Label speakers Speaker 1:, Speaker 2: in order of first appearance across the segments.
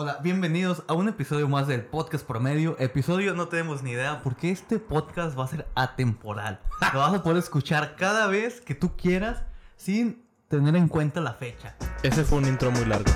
Speaker 1: Hola, bienvenidos a un episodio más del podcast promedio. Episodio no tenemos ni idea porque este podcast va a ser atemporal. Lo vas a poder escuchar cada vez que tú quieras sin tener en cuenta la fecha.
Speaker 2: Ese fue un intro muy largo.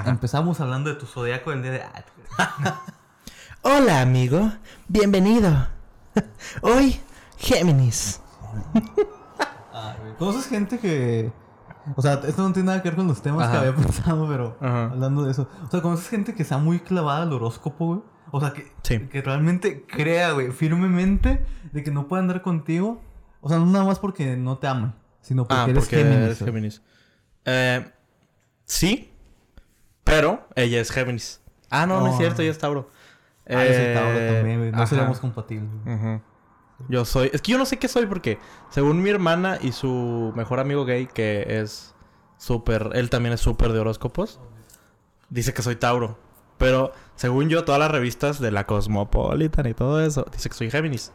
Speaker 2: Ajá.
Speaker 1: Empezamos hablando de tu zodiaco del día de... Ah,
Speaker 2: Hola, amigo. Bienvenido. Hoy, Géminis.
Speaker 1: ah. ¿Conoces gente que... O sea, esto no tiene nada que ver con los temas que había pensado, pero
Speaker 2: Ajá.
Speaker 1: hablando de eso. O sea, ¿conoces gente que sea muy clavada al horóscopo, güey? O sea, que,
Speaker 2: Sí.
Speaker 1: que realmente crea, güey, firmemente de que no puede andar contigo. O sea, no nada más porque no te aman, sino porque
Speaker 2: Ah,
Speaker 1: eres
Speaker 2: porque
Speaker 1: Géminis.
Speaker 2: eres. Géminis. Eh, sí, pero ella es Géminis. Ah, no, no, es
Speaker 1: Oh.
Speaker 2: cierto, ella es Tauro.
Speaker 1: Ah, yo soy Tauro
Speaker 2: Eh,
Speaker 1: también, güey. No
Speaker 2: ajá.
Speaker 1: seríamos compatibles.
Speaker 2: Ujú. Yo soy. Es que yo no sé qué soy porque, según mi hermana y su mejor amigo gay, que es súper. Él también es súper de horóscopos, dice que soy Tauro. Pero, según yo, todas las revistas de la Cosmopolitan y todo eso, dice que soy Géminis.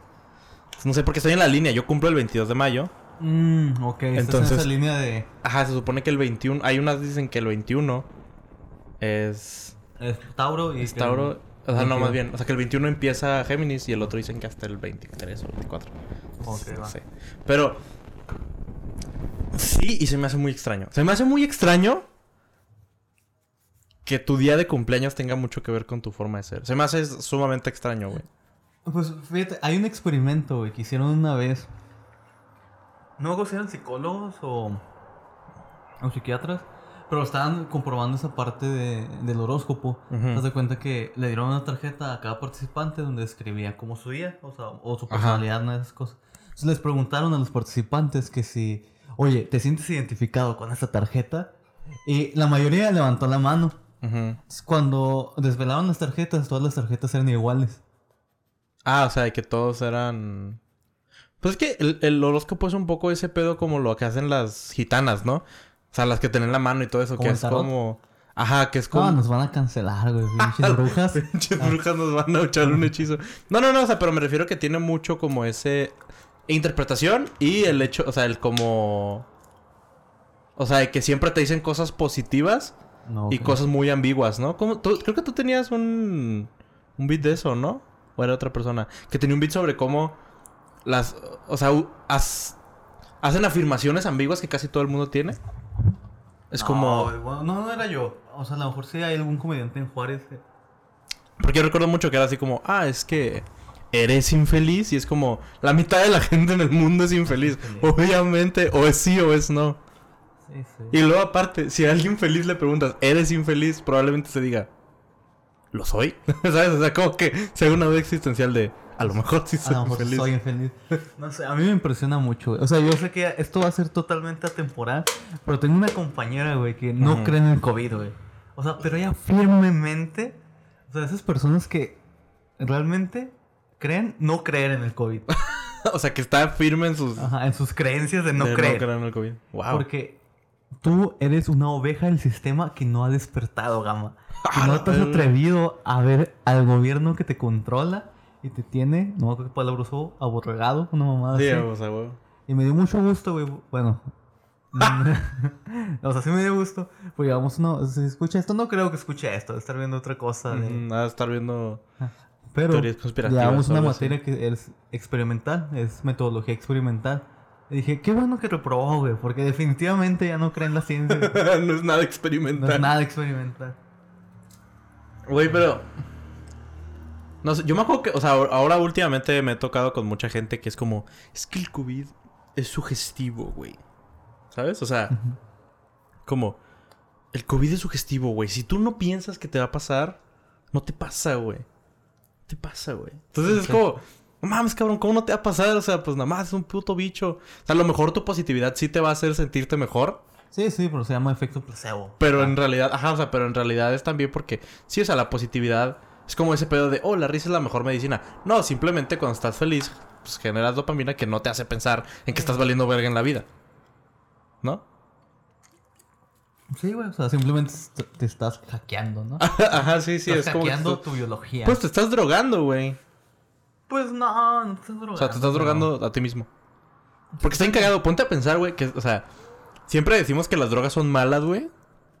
Speaker 2: No sé por qué estoy en la línea. Yo cumplo el 22 de mayo.
Speaker 1: Mm, ok, estás en
Speaker 2: Entonces-
Speaker 1: esa línea de...
Speaker 2: Ajá, se supone que el 21. Hay unas que dicen que el 21 es.
Speaker 1: Es Tauro y...
Speaker 2: Es Tauro. O sea, no,
Speaker 1: 22.
Speaker 2: más bien. O sea, que el 21 empieza Géminis y el otro dicen que hasta el 23 o 24.
Speaker 1: Ok, va.
Speaker 2: Pero. Sí, y se me hace muy extraño. Se me hace muy extraño que tu día de cumpleaños tenga mucho que ver con tu forma de ser. Se me hace sumamente extraño, güey.
Speaker 1: Pues fíjate, hay un experimento, güey, que hicieron una vez. No me si eran psicólogos o, o psiquiatras, pero estaban comprobando esa parte de- del horóscopo.
Speaker 2: Ujú.
Speaker 1: Te das de cuenta que le dieron una tarjeta a cada participante donde escribía como su día, o sea, o su
Speaker 2: Ajá.
Speaker 1: personalidad, una de esas cosas. Entonces les preguntaron a los participantes que si, oye, ¿te sientes identificado con esta tarjeta? Y la mayoría levantó la mano. Entonces, Cuando desvelaron las tarjetas, todas las tarjetas eran iguales.
Speaker 2: Ah, o sea, que todos eran. Pues es que el, el horóscopo es un poco ese pedo como lo que hacen las gitanas, ¿no? O sea, las que tienen la mano y todo eso,
Speaker 1: ¿Como
Speaker 2: que es
Speaker 1: tarot?
Speaker 2: como. Ajá, que es como.
Speaker 1: No, nos van a cancelar, güey. Pinches brujas.
Speaker 2: Pinches brujas nos van a echar un hechizo. No, no, no, o sea, pero me refiero que tiene mucho como ese interpretación y el hecho, o sea, el como o sea, que siempre te dicen cosas positivas
Speaker 1: No,
Speaker 2: y cosas muy ambiguas, ¿no? Como tú- creo que tú tenías un un beat de eso, ¿no? O era otra persona que tenía un beat sobre cómo las o sea, hacen afirmaciones ambiguas que casi todo el mundo tiene. Es
Speaker 1: No,
Speaker 2: como
Speaker 1: bueno, no, no era yo. O sea, a lo mejor sí hay algún comediante en Juárez. que-
Speaker 2: Porque yo recuerdo mucho que era así como, ah, es que eres infeliz y es como, la mitad de la gente en el mundo es infeliz.
Speaker 1: Infeliz.
Speaker 2: Obviamente, o es sí o es no.
Speaker 1: Sí, sí.
Speaker 2: Y luego aparte, si a alguien feliz le preguntas, ¿eres infeliz? Probablemente se diga, ¿lo soy? ¿Sabes? O sea, como que sea una duda existencial de, a lo mejor sí
Speaker 1: A
Speaker 2: soy
Speaker 1: lo mejor
Speaker 2: infeliz.
Speaker 1: soy infeliz. No sé, a mí me impresiona mucho, güey. O sea, yo sé que esto va a ser totalmente atemporal, pero tengo una compañera, güey, que no cree en el COVID, güey. O sea, pero ella firmemente, o sea, esas personas que realmente creen no creer en el COVID.
Speaker 2: o sea, que está firme en sus...
Speaker 1: Ajá, en sus creencias de no
Speaker 2: de
Speaker 1: creer.
Speaker 2: en el COVID. Wow.
Speaker 1: Porque tú eres una oveja del sistema que no ha despertado, Gama.
Speaker 2: Ah,
Speaker 1: no te has atrevido a ver al gobierno que te controla y te tiene, no me acuerdo qué palabra usó, aborregado, una mamada
Speaker 2: Sí,
Speaker 1: así.
Speaker 2: o sea, güey.
Speaker 1: Y me dio mucho gusto, güey. Bueno. o sea, sí me dio gusto. Pues digamos, no, si escucha esto, no creo que escuche esto. De estar viendo otra cosa. de-
Speaker 2: Ujú, Ah, estar viendo...
Speaker 1: Pero,
Speaker 2: Teorías conspirativas,
Speaker 1: digamos, una
Speaker 2: así.
Speaker 1: materia que es experimental, es metodología experimental. Y dije, qué bueno que reprobó, güey, porque definitivamente ya no creen en la ciencia.
Speaker 2: no es nada
Speaker 1: No
Speaker 2: experimental.
Speaker 1: es nada experimental.
Speaker 2: Güey, pero. No sé, yo me acuerdo que, o sea, ahora últimamente me he tocado con mucha gente que es como, es que el COVID es sugestivo, güey. ¿Sabes? O sea, como, el COVID es sugestivo, güey. Si tú no piensas que te va a pasar, no te pasa, güey. No te pasa, güey. Entonces es como, No mames, cabrón, ¿cómo no te va a pasar? O sea, pues nada más es un puto bicho. O sea, a lo mejor tu positividad sí te va a hacer sentirte mejor.
Speaker 1: Sí, sí, pero se llama efecto placebo.
Speaker 2: Pero
Speaker 1: Ah,
Speaker 2: en realidad, ajá, o sea, pero en realidad es también porque, sí, o sea, la positividad es como ese pedo de, oh, la risa es la mejor medicina. No, simplemente cuando estás feliz, pues generas dopamina que no te hace pensar en que estás valiendo verga en la vida. ¿No?
Speaker 1: Sí, güey, o sea, simplemente te estás hackeando, ¿no?
Speaker 2: ajá, sí, sí,
Speaker 1: estás
Speaker 2: es como.
Speaker 1: hackeando tu biología.
Speaker 2: Pues te estás drogando, güey.
Speaker 1: Pues no, no te estás drogando.
Speaker 2: O sea, te estás drogando a ti mismo. Porque está encagado. Ponte a pensar, güey, que, o sea, siempre decimos que las drogas son malas, güey.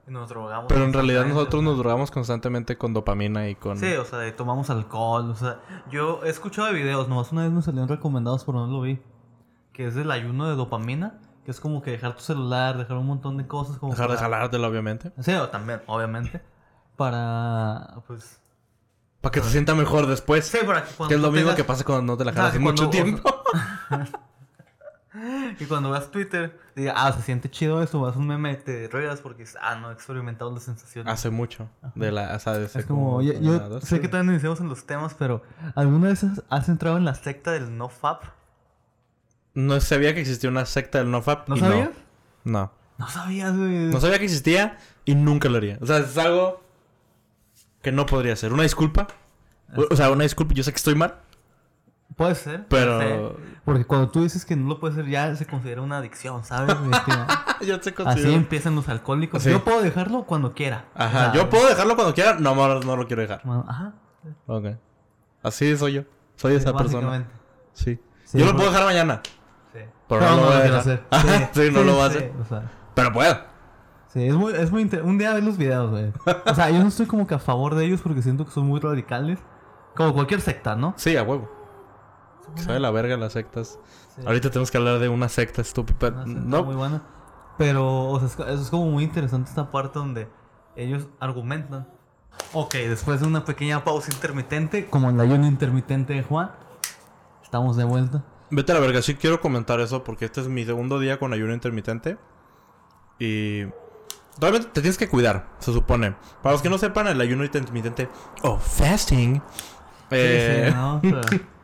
Speaker 1: Nos drogamos.
Speaker 2: Pero en realidad nosotros nos drogamos constantemente con dopamina y con...
Speaker 1: Sí, o sea, de tomamos alcohol, o sea, yo he escuchado de videos, nomás una vez me salieron recomendados, pero no lo vi, que es el ayuno de dopamina, que es como que dejar tu celular, dejar un montón de cosas, como
Speaker 2: Dejar de
Speaker 1: para-
Speaker 2: jalártelo, obviamente.
Speaker 1: Sí, o también, obviamente, para, pues...
Speaker 2: Para que se sienta mejor después.
Speaker 1: Sí, para que cuando
Speaker 2: Que es lo mismo
Speaker 1: tengas-
Speaker 2: que pasa cuando no te la jalas en mucho tiempo.
Speaker 1: Y cuando veas Twitter, diga, ah, se siente chido eso, vas a un meme, te ruedas porque, ah, no, he experimentado la sensación.
Speaker 2: Hace mucho. De la... O sea, de
Speaker 1: Es como, yo,
Speaker 2: dos,
Speaker 1: sé
Speaker 2: sí.
Speaker 1: que también iniciamos en los temas, pero ¿alguna vez has, has entrado en la secta del NoFap?
Speaker 2: No sabía que existía una secta del NoFap.
Speaker 1: ¿No sabías?
Speaker 2: No.
Speaker 1: No sabías, güey.
Speaker 2: No sabía que existía y nunca lo haría. O sea, es algo que no podría hacer. Una disculpa. O sea, una disculpa. Yo sé que estoy mal.
Speaker 1: Puede ser.
Speaker 2: Pero-
Speaker 1: puede ser. Porque cuando tú dices que no lo puedes hacer, ya se considera una adicción, ¿sabes? güey? Que
Speaker 2: Yo te
Speaker 1: Así empiezan los alcohólicos.
Speaker 2: Sí.
Speaker 1: Yo puedo dejarlo cuando quiera.
Speaker 2: Ajá. Yo puedo dejarlo cuando quiera. No, no, no lo quiero dejar.
Speaker 1: bueno, Ajá.
Speaker 2: Ok. Así soy yo. Soy esa persona. Sí.
Speaker 1: Sí,
Speaker 2: yo lo puedo dejar mañana.
Speaker 1: Sí.
Speaker 2: Pero no lo voy a dejar. Ajá, sí, no lo voy a hacer.
Speaker 1: o sea,
Speaker 2: Pero puedo.
Speaker 1: sí, es muy, es muy inter- Un día ver los videos, güey. O sea, yo no estoy como que a favor de ellos porque siento que son muy radicales. Como cualquier secta, ¿no?
Speaker 2: Sí, a huevo. Que sabe la verga las sectas.
Speaker 1: Sí.
Speaker 2: Ahorita tenemos que hablar de una secta estúpida.
Speaker 1: Una secta
Speaker 2: No.
Speaker 1: muy buena. Pero, o sea, es, eso es como muy interesante esta parte donde ellos argumentan. Ok, después de una pequeña pausa intermitente, como en la ayuno intermitente de Juan, estamos de vuelta.
Speaker 2: Vete a la verga, sí quiero comentar eso porque este es mi segundo día con ayuno intermitente. Y. Realmente te tienes que cuidar, se supone. Para los que no sepan, el ayuno intermitente. Oh, fasting. Eh,
Speaker 1: Sí, sí, ¿no? O sea,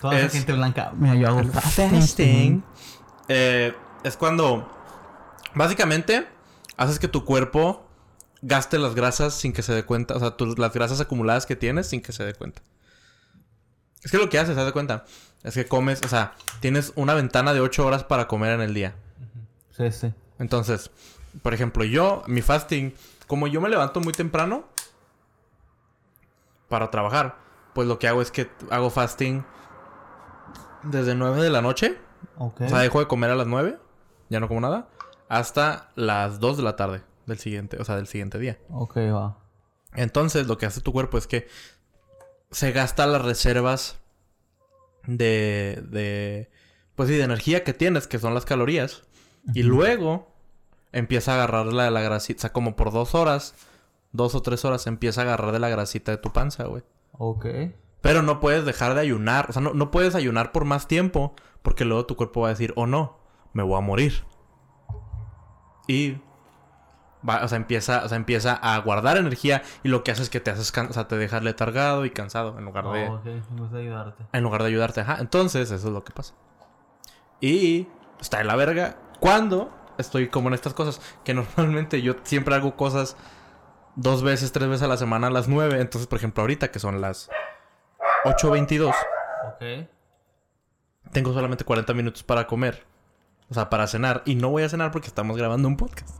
Speaker 1: toda esa
Speaker 2: es-
Speaker 1: gente blanca. Mira, yo hago
Speaker 2: el
Speaker 1: fasting.
Speaker 2: fasting. eh, es cuando. Básicamente, haces que tu cuerpo gaste las grasas sin que se dé cuenta. O sea, tus- las grasas acumuladas que tienes sin que se dé cuenta. Es que lo que haces, ¿te das cuenta? Es que comes, o sea, tienes una ventana de 8 horas para comer en el día.
Speaker 1: Sí, sí.
Speaker 2: Entonces, por ejemplo, yo, mi fasting, como yo me levanto muy temprano para trabajar, pues lo que hago es que hago fasting desde 9 de la noche. O sea, dejo de comer a las 9, ya no como nada, hasta las 2 de la tarde del siguiente, o sea, del siguiente día.
Speaker 1: Ok, va.
Speaker 2: Entonces, lo que hace tu cuerpo es que se gasta las reservas de, de pues sí, de energía que tienes, que son las calorías, y luego empieza a agarrar la, la grasita, o sea, como por dos horas, dos o tres horas, empieza a agarrar de la grasita de tu panza, güey.
Speaker 1: Ok.
Speaker 2: Pero no puedes dejar de ayunar, o sea, no, no puedes ayunar por más tiempo, porque luego tu cuerpo va a decir, oh no, me voy a morir. Y va, o sea, empieza, o sea, empieza a guardar energía y lo que hace es que te haces, o sea, te dejas letargado y cansado en lugar de,
Speaker 1: Oh, ok, en vez de ayudarte.
Speaker 2: en lugar de ayudarte. Ajá, entonces eso es lo que pasa. Y está en la verga cuando estoy como en estas cosas, que normalmente yo siempre hago cosas dos veces, tres veces a la semana a las nueve. Entonces, por ejemplo, ahorita que son las 8.22,
Speaker 1: Ok.
Speaker 2: tengo solamente 40 minutos para comer. O sea, para cenar. Y no voy a cenar porque estamos grabando un podcast.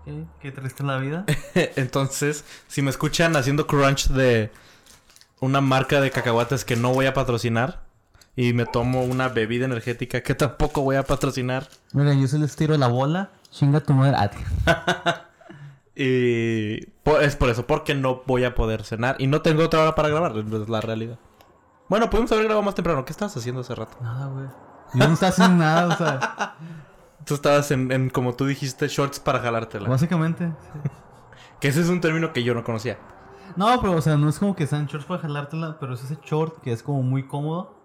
Speaker 1: Ok, Qué triste la vida.
Speaker 2: Entonces, si me escuchan haciendo crunch de una marca de cacahuates que no voy a patrocinar y me tomo una bebida energética que tampoco voy a patrocinar
Speaker 1: Mira, yo se les tiro la bola. Chinga tu madre.
Speaker 2: Y es por eso, porque no voy a poder cenar y no tengo otra hora para grabar, es la realidad. Bueno, pudimos haber grabado más temprano. ¿Qué estabas haciendo hace rato?
Speaker 1: Nada, güey. Yo no estaba haciendo nada, o sea.
Speaker 2: Tú estabas en, en, como tú dijiste, shorts para jalártela.
Speaker 1: Básicamente. sí.
Speaker 2: Que ese es un término que yo no conocía.
Speaker 1: No, pero, o sea, no es como que sean shorts para jalártela, pero es ese short que es como muy cómodo.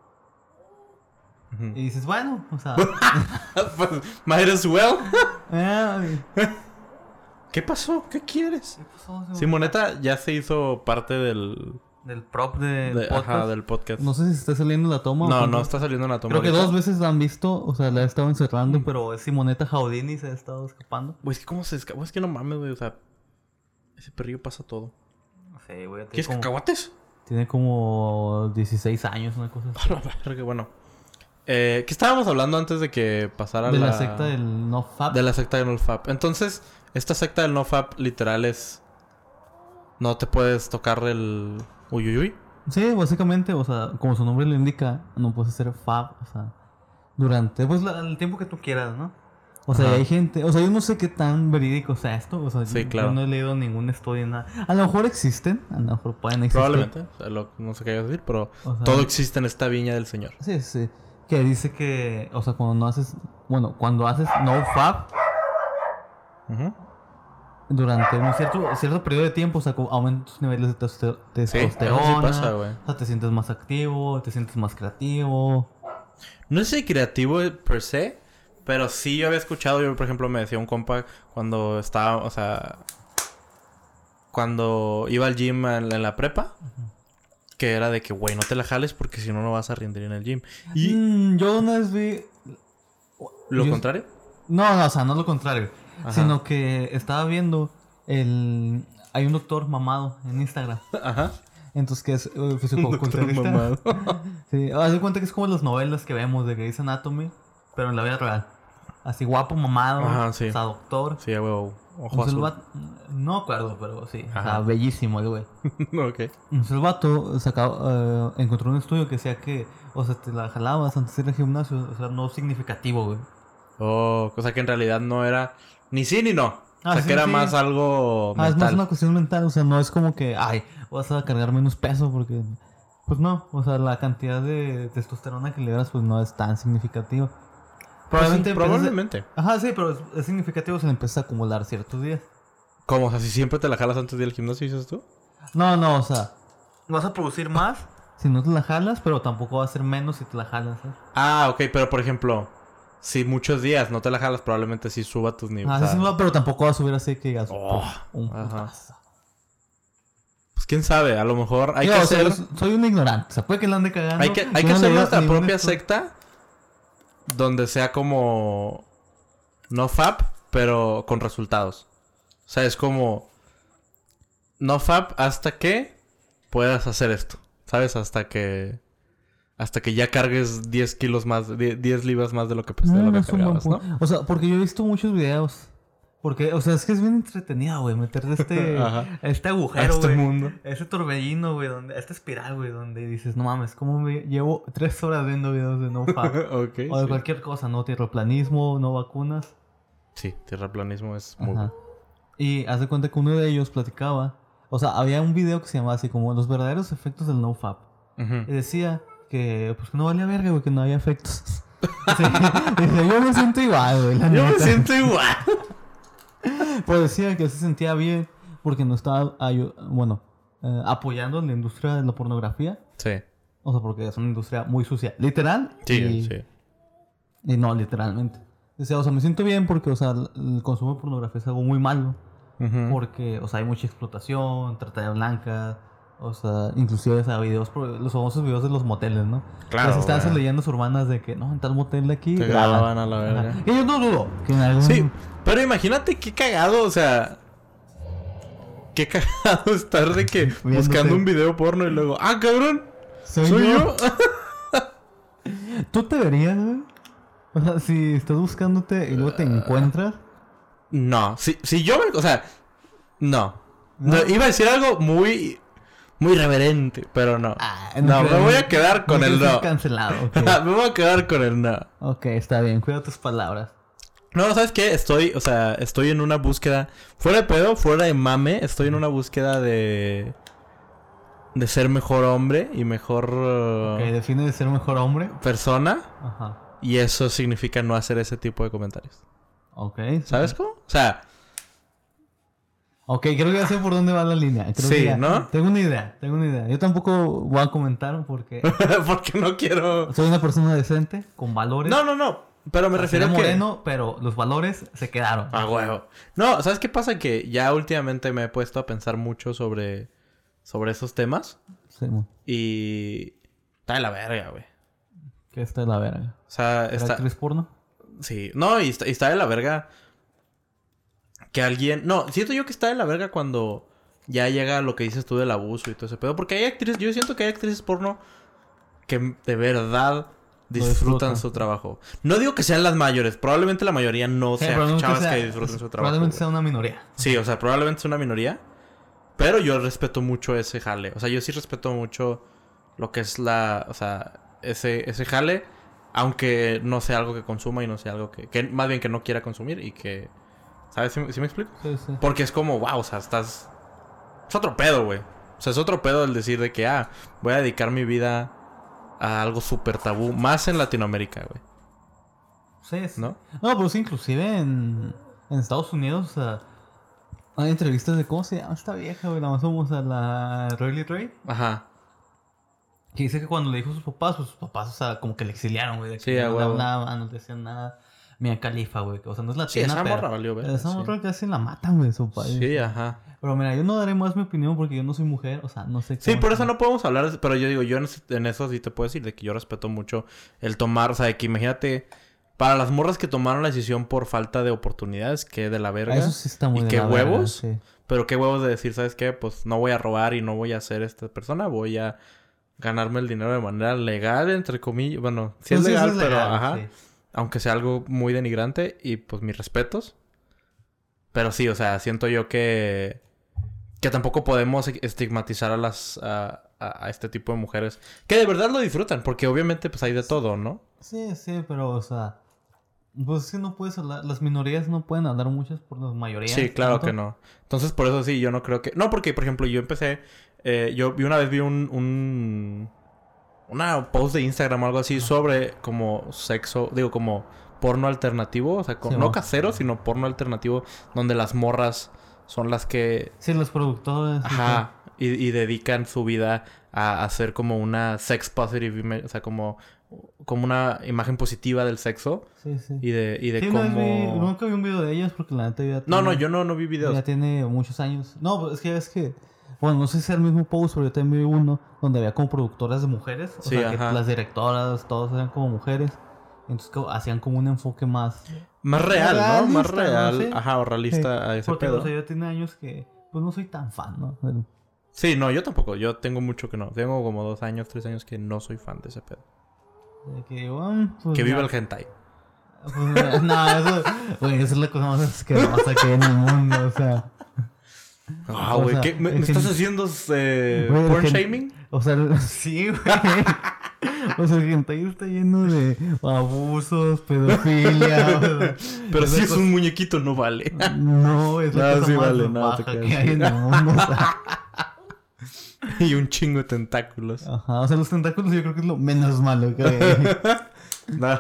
Speaker 1: Y dices, bueno, o sea.
Speaker 2: Pues, Might as well. ¿Qué pasó? ¿Qué quieres? Simoneta ya se hizo parte del,
Speaker 1: del prop de
Speaker 2: De-
Speaker 1: podcast.
Speaker 2: ajá, del podcast.
Speaker 1: No sé si se está saliendo la toma. o
Speaker 2: No,
Speaker 1: cuánto.
Speaker 2: no está saliendo una toma.
Speaker 1: Creo que
Speaker 2: ahorita.
Speaker 1: dos veces la han visto, o sea, la he estado encerrando, pero es Simoneta Jaudini se ha estado escapando.
Speaker 2: Güey, es que cómo se escapa. Es que no mames, güey. O sea, ese perrillo pasa todo.
Speaker 1: Sé, güey. Tiene,
Speaker 2: ¿Quieres
Speaker 1: como-
Speaker 2: cacahuates?
Speaker 1: tiene como 16 años, una cosa así.
Speaker 2: A la verga, bueno. Eh, ¿Qué estábamos hablando antes de que pasara
Speaker 1: De
Speaker 2: la...
Speaker 1: la secta del NoFap.
Speaker 2: De la secta del NoFap. Entonces, esta secta del NoFap literal es... No te puedes tocar el... Uyuyuy.
Speaker 1: Sí, básicamente, o sea, como su nombre lo indica, no puedes hacer fab, o sea, durante, pues, la- el tiempo que tú quieras, ¿no? O sea,
Speaker 2: Ajá.
Speaker 1: hay gente, o sea, yo no sé qué tan verídico sea esto, o sea,
Speaker 2: Sí,
Speaker 1: yo-
Speaker 2: claro.
Speaker 1: yo no he leído ningún estudio, nada. A lo mejor existen, a lo mejor pueden existir.
Speaker 2: Probablemente. O sea, lo- no sé qué ibas a decir, pero...
Speaker 1: O sea,
Speaker 2: todo existe en esta viña del señor.
Speaker 1: Sí, sí. Que dice que, o sea, cuando no haces, bueno, cuando haces no fab Durante un cierto, cierto periodo de tiempo, o sea, aumentan tus niveles de testo- testosterona.
Speaker 2: sí pasa, güey.
Speaker 1: O sea, te sientes más activo, te sientes más creativo.
Speaker 2: No sé creativo per se, pero sí yo había escuchado, yo por ejemplo me decía un compa cuando estaba, o sea, cuando iba al gym en, la prepa, que era de que, güey, no te la jales porque si no, no vas a rendir en el gym. Y
Speaker 1: Mm, yo una vez vi...
Speaker 2: lo
Speaker 1: yo-
Speaker 2: contrario.
Speaker 1: No, no, o sea, no lo contrario.
Speaker 2: Ajá.
Speaker 1: Sino que estaba viendo el... Hay un doctor mamado en Instagram.
Speaker 2: Ajá.
Speaker 1: Entonces, que es fisicoculturista.
Speaker 2: mamado.
Speaker 1: Sí, haz de cuenta que es como las novelas que vemos de Grey's Anatomy, pero en la vida real. Así guapo, mamado,
Speaker 2: Ajá, sí.
Speaker 1: o sea, doctor.
Speaker 2: Sí, güey, ojo azul.
Speaker 1: vato- no acuerdo, pero sí. O sea,
Speaker 2: Ajá.
Speaker 1: bellísimo el güey.
Speaker 2: ok.
Speaker 1: Entonces el vato sacaba, eh, encontró un estudio que decía que, o sea, te la jalabas antes de ir al gimnasio, o sea, no significativo, güey.
Speaker 2: Oh, o sea que en realidad no era ni sí ni no.
Speaker 1: Ah,
Speaker 2: o sea
Speaker 1: sí,
Speaker 2: que era
Speaker 1: sí.
Speaker 2: más algo
Speaker 1: Ah, es más
Speaker 2: mental.
Speaker 1: una cuestión mental, o sea, no es como que, ay, vas a cargar menos peso porque... Pues no, o sea, la cantidad de testosterona que liberas pues no es tan significativa.
Speaker 2: Pues sí,
Speaker 1: Probablemente... empiezas-
Speaker 2: probablemente.
Speaker 1: Ajá, sí, pero es, es significativo si le empieza a acumular ciertos días.
Speaker 2: ¿Cómo? O sea, si siempre te la jalas antes de ir al gimnasio, dices tú.
Speaker 1: No, no, o sea... Vas a producir más si no te la jalas, pero tampoco va a ser menos si te la jalas, ¿eh?
Speaker 2: Ah, ok, pero por ejemplo, si muchos días no te la jalas, probablemente sí suba tus niveles.
Speaker 1: Ah, sí, no, pero tampoco va a subir así que digas...
Speaker 2: Oh,
Speaker 1: "Pum, un
Speaker 2: ajá.
Speaker 1: putazo".
Speaker 2: Pues quién sabe, a lo mejor hay
Speaker 1: Yo,
Speaker 2: que
Speaker 1: o sea,
Speaker 2: hacer.
Speaker 1: yo soy un ignorante. O sea, puede que la ande cagando.
Speaker 2: Hay que, hay
Speaker 1: Yo
Speaker 2: que
Speaker 1: no
Speaker 2: hacer nuestra propia secta donde sea como no fab, pero con resultados. O sea, es como no fab hasta que puedas hacer esto. ¿Sabes? Hasta que hasta que ya cargues 10 kilos más, die- 10 libras más de lo que, pues, de
Speaker 1: Ah,
Speaker 2: lo que
Speaker 1: buen
Speaker 2: cargabas, ¿no?
Speaker 1: O sea, porque yo he visto muchos videos. Porque, o sea, es que es bien entretenida, güey, meterte este, este agujero,
Speaker 2: este
Speaker 1: güey.
Speaker 2: mundo.
Speaker 1: Ese torbellino, güey, donde, esta espiral, güey, donde dices, no mames, ¿cómo me llevo tres horas viendo videos de no fab?
Speaker 2: ok.
Speaker 1: o de
Speaker 2: sí.
Speaker 1: cualquier cosa, no tierraplanismo, no vacunas.
Speaker 2: Sí, tierraplanismo es muy
Speaker 1: Ajá. Y haz de cuenta que uno de ellos platicaba, o sea, había un video que se llamaba así como los verdaderos efectos del no fab.
Speaker 2: Ujú.
Speaker 1: Y decía que pues no valía verga, güey, que no había efectos. Sí, dice, yo me siento igual, güey, la
Speaker 2: Yo me siento igual.
Speaker 1: Pues decía que se sentía bien porque no estaba, bueno, eh, apoyando la industria de la pornografía.
Speaker 2: Sí.
Speaker 1: O sea, porque es una industria muy sucia. Literal.
Speaker 2: Sí,
Speaker 1: y,
Speaker 2: sí.
Speaker 1: y no, literalmente. Decía, o sea, me siento bien porque, o sea, el- consumo de pornografía es algo muy malo. Porque, o sea, hay mucha explotación, trata de blancas. O sea, inclusive, o sea, videos, por- los famosos videos de los moteles, ¿no?
Speaker 2: Claro,
Speaker 1: Las instancias leyendas urbanas de que, no, en tal motel de aquí.
Speaker 2: Te
Speaker 1: graban.
Speaker 2: graban a la verga.
Speaker 1: Y yo no dudo que en algún...
Speaker 2: Sí, pero imagínate qué cagado, o sea. Qué cagado estar de que buscando un video porno y luego, ah, cabrón,
Speaker 1: Soy,
Speaker 2: soy
Speaker 1: yo.
Speaker 2: yo.
Speaker 1: ¿Tú te verías, güey? O sea, si estás buscándote y luego te encuentras.
Speaker 2: no, si, si yo. O sea, no.
Speaker 1: ¿No?
Speaker 2: No, Iba a decir algo muy. Muy reverente, pero no.
Speaker 1: Ah,
Speaker 2: no, me
Speaker 1: creo-
Speaker 2: voy a quedar con el no.
Speaker 1: cancelado. ok.
Speaker 2: me voy a quedar con el no.
Speaker 1: ok, está bien, cuida tus palabras.
Speaker 2: No, ¿sabes qué? Estoy, o sea, estoy en una búsqueda. Fuera de pedo, fuera de mame, estoy en una búsqueda de. De ser mejor hombre y mejor uh,
Speaker 1: Que define de ser mejor hombre.
Speaker 2: persona.
Speaker 1: Ajá.
Speaker 2: Y eso significa no hacer ese tipo de comentarios.
Speaker 1: Ok.
Speaker 2: ¿Sabes cómo? O sea,
Speaker 1: Ok, creo que ya sé por dónde va la línea. Creo
Speaker 2: Sí,
Speaker 1: que ya-
Speaker 2: ¿no?
Speaker 1: Tengo una idea, tengo una idea. Yo tampoco voy a comentar porque
Speaker 2: porque no quiero.
Speaker 1: soy una persona decente, con valores.
Speaker 2: No, no, no. Pero me refiero a que.
Speaker 1: moreno, pero los valores se quedaron.
Speaker 2: A huevo. No, ¿sabes qué pasa? Que ya últimamente me he puesto a pensar mucho sobre. sobre esos temas.
Speaker 1: Sí.
Speaker 2: Y... Está de la verga, güey.
Speaker 1: Que está de la verga.
Speaker 2: O sea,
Speaker 1: ¿Era
Speaker 2: está...
Speaker 1: actriz porno?
Speaker 2: Sí. No, y está, y está de la verga que alguien... No, siento yo que está de la verga cuando ya llega lo que dices tú del abuso y todo ese pedo. Porque hay actrices... Yo siento que hay actrices porno que de verdad disfrutan
Speaker 1: disfrutan.
Speaker 2: su trabajo. No digo que sean las mayores. Probablemente la mayoría no
Speaker 1: Sí,
Speaker 2: sean chavas
Speaker 1: sea-
Speaker 2: que disfruten su trabajo.
Speaker 1: Probablemente
Speaker 2: güey.
Speaker 1: sea una minoría.
Speaker 2: Sí, o sea, probablemente es una minoría. Pero yo respeto mucho ese jale. O sea, yo sí respeto mucho lo que es la... O sea, ese, ese jale. Aunque no sea algo que consuma y no sea algo que... que más bien que no quiera consumir y que... ¿Sabes? ¿Sí, sí me explico?
Speaker 1: Sí, sí.
Speaker 2: Porque es como, wow, o sea, estás... Es otro pedo, güey. O sea, es otro pedo el decir de que, ah, voy a dedicar mi vida a algo súper tabú. Más en Latinoamérica, güey.
Speaker 1: Sí, sí.
Speaker 2: ¿No?
Speaker 1: No, pero sí, inclusive en, en Estados Unidos, o sea, hay entrevistas de cómo se llama esta vieja, güey. Nada más somos a la Riley Ray.
Speaker 2: Ajá.
Speaker 1: Que dice que cuando le dijo a sus papás, pues sus papás, o sea, como que le exiliaron, güey.
Speaker 2: Sí,
Speaker 1: no le
Speaker 2: huevo.
Speaker 1: hablaban, no le decían nada. Mia Califa, güey. O sea, no es la
Speaker 2: Sí, esa
Speaker 1: pero...
Speaker 2: morra valió verga,
Speaker 1: Esa
Speaker 2: sí.
Speaker 1: morra casi la matan, güey, su padre.
Speaker 2: Sí, ajá.
Speaker 1: Pero mira, yo no daré más mi opinión porque yo no soy mujer. O sea, no sé
Speaker 2: Sí,
Speaker 1: cómo-
Speaker 2: por eso no podemos hablar, pero yo digo, yo en, eso sí te puedo decir de que yo respeto mucho el tomar, o sea, de que imagínate, para las morras que tomaron la decisión por falta de oportunidades, que de la verga.
Speaker 1: Eso sí está muy
Speaker 2: ¿Y
Speaker 1: de
Speaker 2: qué
Speaker 1: la verga,
Speaker 2: huevos?
Speaker 1: sí.
Speaker 2: Pero qué huevos de decir, ¿sabes qué? Pues no voy a robar y no voy a ser esta persona, voy a ganarme el dinero de manera legal, entre comillas. Bueno, sí es
Speaker 1: Pues
Speaker 2: legal,
Speaker 1: eso
Speaker 2: pero
Speaker 1: legal,
Speaker 2: ajá. Aunque sea algo muy denigrante y pues mis respetos. Pero sí, o sea, siento yo que que tampoco podemos estigmatizar a las a, a- a este tipo de mujeres que de verdad lo disfrutan, porque obviamente pues hay de todo, ¿no?
Speaker 1: Sí, sí, pero, o sea, pues es que no puedes hablar, las minorías no pueden hablar muchas por las mayorías.
Speaker 2: Sí, claro que no. Entonces, por eso sí, yo no creo que... No, porque, por ejemplo, yo empecé... eh, yo vi una vez vi un... un una post de Instagram o algo así sobre como sexo... Digo, como porno alternativo. O sea,
Speaker 1: Sí,
Speaker 2: no casero, sino porno alternativo. Donde las morras son las que...
Speaker 1: Sí, los productores.
Speaker 2: Ajá. Y, y dedican su vida a hacer como una sex positive. O sea, como... Como una imagen positiva del sexo.
Speaker 1: Sí, sí.
Speaker 2: Y de, y de
Speaker 1: Sí,
Speaker 2: cómo...
Speaker 1: vi- nunca vi un video de ellas porque la neta ya
Speaker 2: No, no,
Speaker 1: tiene-
Speaker 2: yo no, no vi videos.
Speaker 1: Ya tiene muchos años. No, pues es que es que. Bueno, no sé si es el mismo post, pero yo también vi uno donde había como productoras de mujeres. O
Speaker 2: Sí,
Speaker 1: sea, que las directoras, todos eran como mujeres. Entonces hacían como un enfoque más.
Speaker 2: Más real, ¿no? Más real. Ajá, o realista
Speaker 1: Sí,
Speaker 2: a ese
Speaker 1: porque,
Speaker 2: pedo.
Speaker 1: o sea, ya tiene años que. Pues no soy tan fan, ¿no?
Speaker 2: Sí, no, yo tampoco. Yo tengo mucho que no. Tengo como dos años, tres años que no soy fan de ese pedo.
Speaker 1: que ah, pues
Speaker 2: que viva el hentai.
Speaker 1: Pues, no, eso. Güey, eso es la cosa más asquerosa que hay en el mundo, o sea.
Speaker 2: Ah,
Speaker 1: O
Speaker 2: güey,
Speaker 1: sea,
Speaker 2: ¿qué? ¿Me, estás haciendo eh, porn shaming?
Speaker 1: O sea, sí, güey. O sea, el hentai está lleno de abusos, pedofilia. o sea,
Speaker 2: Pero si es
Speaker 1: cosa-
Speaker 2: un muñequito, no vale.
Speaker 1: No, es la
Speaker 2: No,
Speaker 1: cosa
Speaker 2: sí
Speaker 1: más
Speaker 2: vale, no, te
Speaker 1: que hay en el mundo. o sea.
Speaker 2: y un chingo de tentáculos.
Speaker 1: Ajá, o sea, los tentáculos yo creo que es lo menos malo que hay.
Speaker 2: No,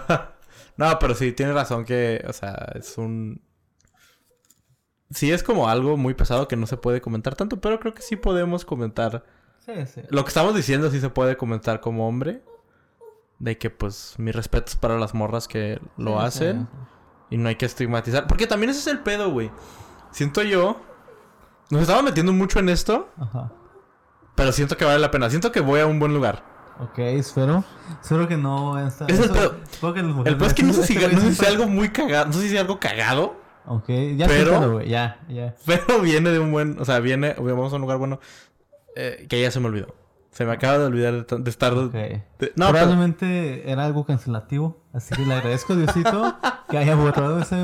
Speaker 2: no, pero sí, tienes razón que, o sea, es un... Sí, es como algo muy pesado que no se puede comentar tanto, pero creo que sí podemos comentar
Speaker 1: Sí, sí.
Speaker 2: Lo que estamos diciendo sí se puede comentar como hombre. De que, pues, mis respetos para las morras que lo
Speaker 1: Sí,
Speaker 2: hacen. Y no hay que estigmatizar. Porque también ese es el pedo, güey. Siento yo... Nos estamos metiendo mucho en esto.
Speaker 1: Ajá.
Speaker 2: Pero siento que vale la pena. Siento que voy a un buen lugar.
Speaker 1: Ok, espero. Espero que no. Esta,
Speaker 2: Es el pedo. El pedo es que no sé si,
Speaker 1: este
Speaker 2: no sé si
Speaker 1: siempre-
Speaker 2: algo muy cagado. No sé si es algo cagado.
Speaker 1: Ok, ya
Speaker 2: pero-
Speaker 1: güey. Ya, ya.
Speaker 2: Pero viene de un buen... O sea, viene... Vamos a un lugar bueno. eh, que ya se me olvidó. Se me acaba de olvidar de, de estar... De- no, pero...
Speaker 1: Probablemente era algo cancelativo. Así que le agradezco Diosito que haya borrado ese,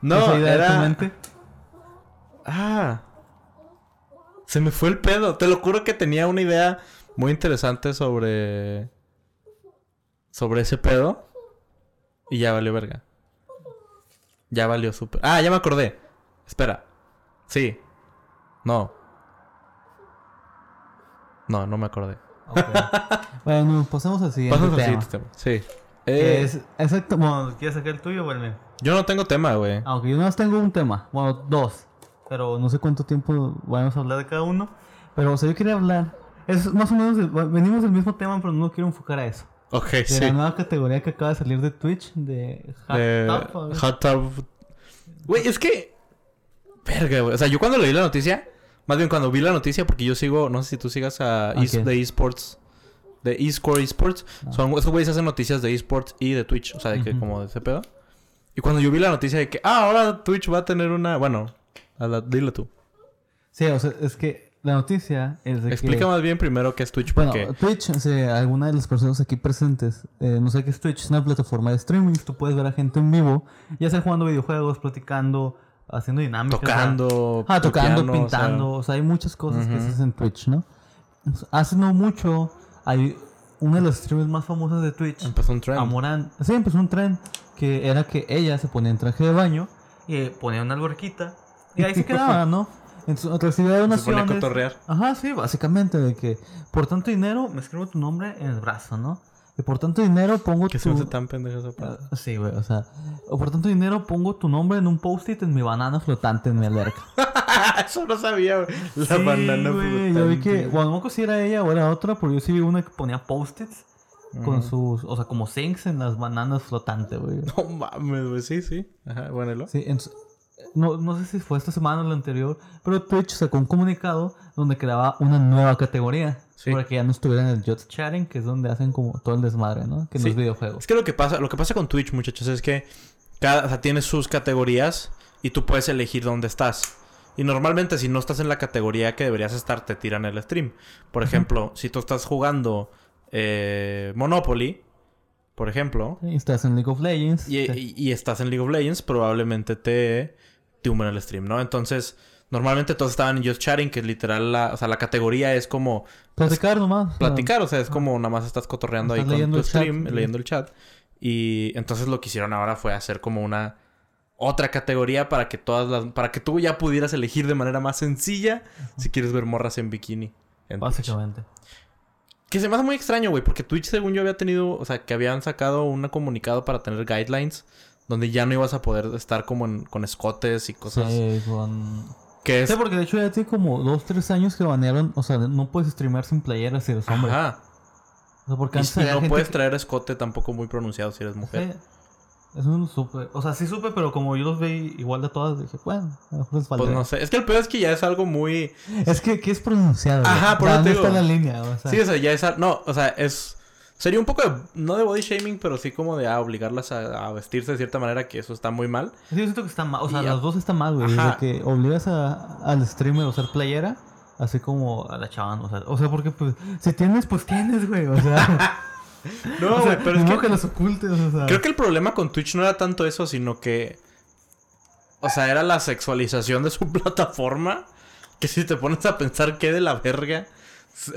Speaker 2: No,
Speaker 1: esa idea de tu
Speaker 2: era...
Speaker 1: mente.
Speaker 2: Ah. Se me fue el pedo. Te lo juro que tenía una idea muy interesante sobre. Sobre ese pedo. Y ya valió verga. Ya valió súper. Ah, ya me acordé. Espera. Sí. No. No, no me acordé.
Speaker 1: Bueno, pasemos al siguiente
Speaker 2: Pasamos al
Speaker 1: tema.
Speaker 2: siguiente tema. Sí.
Speaker 1: Que
Speaker 2: Eh,
Speaker 1: es, exacto, bueno, ¿quieres sacar el tuyo o el mío?
Speaker 2: Yo no tengo tema, güey.
Speaker 1: Aunque yo nada más tengo un tema, bueno, dos, pero no sé cuánto tiempo vamos a hablar de cada uno. Pero, o sea, yo quería hablar, es más o menos, el- venimos del mismo tema, pero no quiero enfocar a eso.
Speaker 2: Ok,
Speaker 1: De
Speaker 2: sí.
Speaker 1: la nueva categoría que acaba de salir de Twitch, de Hot
Speaker 2: Eh,
Speaker 1: Top,
Speaker 2: hot tub. Güey, es que. Verga, güey. O sea, yo cuando leí la noticia. Más bien cuando vi la noticia, porque yo sigo, no sé si tú sigas a
Speaker 1: ¿A
Speaker 2: es-
Speaker 1: quién?
Speaker 2: de esports, de eScore Esports.
Speaker 1: Ah.
Speaker 2: Son, esos güeyes hacen noticias de esports y de Twitch, o sea, de que como de ese pedo. Y cuando yo vi la noticia de que, ah, ahora Twitch va a tener una, bueno, a la- dile tú.
Speaker 1: Sí, o sea, es que la noticia es de
Speaker 2: Explica
Speaker 1: que...
Speaker 2: más bien primero qué es Twitch,
Speaker 1: Bueno,
Speaker 2: porque
Speaker 1: Twitch, o sea, alguna de las personas aquí presentes, eh, no sé qué es Twitch, es una plataforma de streaming, tú puedes ver a gente en vivo, ya sea jugando videojuegos, platicando, haciendo dinámicas. o sea,
Speaker 2: tocando,
Speaker 1: Ah, tocando,
Speaker 2: piano, o sea,
Speaker 1: pintando, o sea, hay muchas cosas que se hacen en Twitch, ¿no? Hace no mucho, hay una de las streamers más famosas de Twitch,
Speaker 2: empezó un trend.
Speaker 1: Amorán. Sí, empezó un tren que era que ella se ponía en traje de baño y ponía una alberquita y ahí se quedaba, ¿no? Entonces, recibía
Speaker 2: Se ponía a cotorrear.
Speaker 1: Ajá, sí, básicamente de que por tanto dinero me escribo tu nombre en el brazo, ¿no? Y por tanto dinero pongo
Speaker 2: Que
Speaker 1: tu...
Speaker 2: se hace tan pendeja esa parte.
Speaker 1: Ah, Sí, güey, o sea, o por tanto dinero pongo tu nombre en un post-it en mi banana flotante en mi alberca.
Speaker 2: Eso no sabía, güey. La
Speaker 1: Sí,
Speaker 2: banana
Speaker 1: güey, Yo vi que,
Speaker 2: flotante.
Speaker 1: bueno, no si era ella o era otra, pero yo sí vi una que ponía post-its con sus, o sea, como sinks en las bananas flotantes, güey.
Speaker 2: No mames, güey. Sí, sí. Ajá, bueno.
Speaker 1: Sí, entonces, no, no sé si fue esta semana o la anterior, pero Twitch sacó un comunicado donde creaba una nueva categoría.
Speaker 2: Sí.
Speaker 1: Para que ya no estuviera en el Just Chatting, que es donde hacen como todo el desmadre, ¿no? Que en
Speaker 2: Sí.
Speaker 1: los videojuegos.
Speaker 2: Es que lo que pasa, lo que pasa con Twitch, muchachos, es que cada, o sea, tiene sus categorías y tú puedes elegir dónde estás. Y normalmente si no estás en la categoría que deberías estar, te tiran el stream. Por ejemplo, si tú estás jugando eh, Monopoly, por ejemplo,
Speaker 1: Sí, Estás en League of Legends.
Speaker 2: y,
Speaker 1: te-
Speaker 2: y- y estás en League of Legends, probablemente te tumben el stream, ¿no? Entonces, normalmente todos estaban en Just Chatting, que es literal, la, o sea, la categoría es como
Speaker 1: platicar nomás.
Speaker 2: platicar, o sea, es como nada más estás cotorreando
Speaker 1: Estás
Speaker 2: ahí con tu
Speaker 1: chat,
Speaker 2: stream, leyendo el chat. Y entonces lo que hicieron ahora fue hacer como una otra categoría para que todas las para que tú ya pudieras elegir de manera más sencilla si quieres ver morras en bikini. en Twitch. Que se me hace muy extraño, güey, porque Twitch según yo había tenido, o sea, que habían sacado un comunicado para tener guidelines donde ya no ibas a poder estar como en- con escotes y cosas
Speaker 1: Sí, con...
Speaker 2: que es
Speaker 1: Sí, porque de hecho ya tiene como dos, tres años que banearon, o sea, no puedes streamear sin playera si eres hombre.
Speaker 2: Ajá.
Speaker 1: O sea, porque antes
Speaker 2: y
Speaker 1: había
Speaker 2: no puedes
Speaker 1: que-
Speaker 2: traer escote tampoco muy pronunciado si eres mujer.
Speaker 1: Sí. Eso no lo supe. O sea, sí supe, pero como yo los veí igual de todas, dije, bueno, a lo mejor les
Speaker 2: Pues
Speaker 1: valdrá.
Speaker 2: no sé. Es que el peor es que ya es algo muy...
Speaker 1: Es que, ¿qué es pronunciado?
Speaker 2: Ajá, por eso
Speaker 1: ¿Dónde
Speaker 2: te
Speaker 1: está la línea? O sea,
Speaker 2: Sí, o sea, ya es... No, o sea, es... Sería un poco de... No de body shaming, pero sí como de ah, obligarlas a, a vestirse de cierta manera que eso está muy mal.
Speaker 1: sí, yo siento que está mal. O sea,
Speaker 2: Y
Speaker 1: las dos están mal, güey. Desde que obligas a, al streamer a usar playera, así como a la chavan. O sea, o sea, porque pues, si tienes, pues tienes, güey. O sea,
Speaker 2: No,
Speaker 1: o sea,
Speaker 2: pero es que...
Speaker 1: que los ocultes, o sea.
Speaker 2: Creo que el problema con Twitch no era tanto eso, sino que... O sea, era la sexualización de su plataforma. Que si te pones a pensar qué de la verga...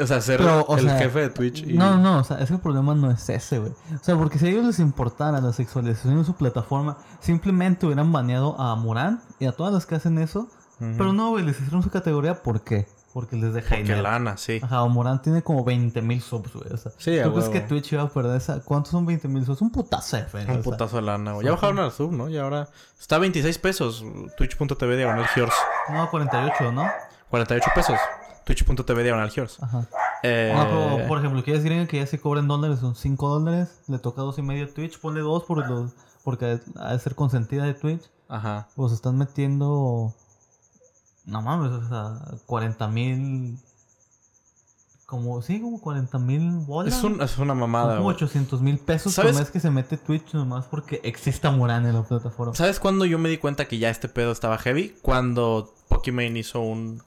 Speaker 2: O sea, ser
Speaker 1: Pero, o
Speaker 2: el
Speaker 1: sea,
Speaker 2: jefe de Twitch. y-
Speaker 1: No, no, o sea, es que el problema no es ese, güey. O sea, porque si a ellos les importara la sexualización de su plataforma, simplemente hubieran baneado a Morán y a todas las que hacen eso. Pero no, güey, les hicieron su categoría, ¿por qué? Porque les deja
Speaker 2: Porque lana, sí.
Speaker 1: Ajá, o Morán tiene como 20 mil subs, güey. O sea,
Speaker 2: Sí, a
Speaker 1: ¿tú crees que Twitch iba a perder esa? ¿Cuántos son 20 mil subs? Un putazo de feria, o
Speaker 2: Un
Speaker 1: sea.
Speaker 2: putazo de lana, güey. Ya bajaron al sub, ¿no? Y ahora... Está a 26 pesos. Twitch.tv diagonal.
Speaker 1: No, 48, ¿no?
Speaker 2: 48 pesos. Twitch.tv diagonal Giors.
Speaker 1: Ajá.
Speaker 2: Eh,
Speaker 1: No, pero, por ejemplo, quieres decir que ya se cobran dólares, son 5 dólares, le toca dos y medio a Twitch, ponle dos por los, porque ha de ser consentida de Twitch.
Speaker 2: Ajá.
Speaker 1: Pues están metiendo. No mames, o sea, 40 mil. Como, sí, como 40 mil bolas.
Speaker 2: Es, un- es una
Speaker 1: Son
Speaker 2: mamada,
Speaker 1: como
Speaker 2: güey.
Speaker 1: 800 mil pesos por
Speaker 2: ¿Sabes?
Speaker 1: mes que se mete Twitch nomás porque exista Morán en la plataforma.
Speaker 2: ¿Sabes cuándo yo me di cuenta que ya este pedo estaba heavy? Cuando Pokimane hizo un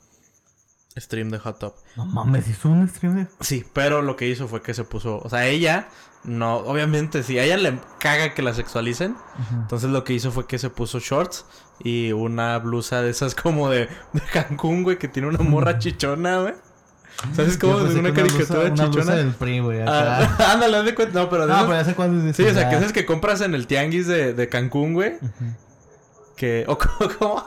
Speaker 2: stream de Hot Top.
Speaker 1: No mames, hizo un stream de.
Speaker 2: Sí, pero lo que hizo fue que se puso... O sea, ella... No, obviamente, si a ella le caga que la sexualicen, entonces lo que hizo fue que se puso shorts y una blusa de esas como de, de Cancún, güey, que tiene una morra chichona, güey. ¿Sabes cómo?
Speaker 1: Pensé
Speaker 2: una caricatura
Speaker 1: blusa- una blusa
Speaker 2: chichona.
Speaker 1: del PRI, güey.
Speaker 2: Ah, ándale, haz de cuenta. No, pero
Speaker 1: No, pero ya sé cuál es.
Speaker 2: Sí, o sea, que esas que compras en el tianguis de, de Cancún, güey. Que. O como-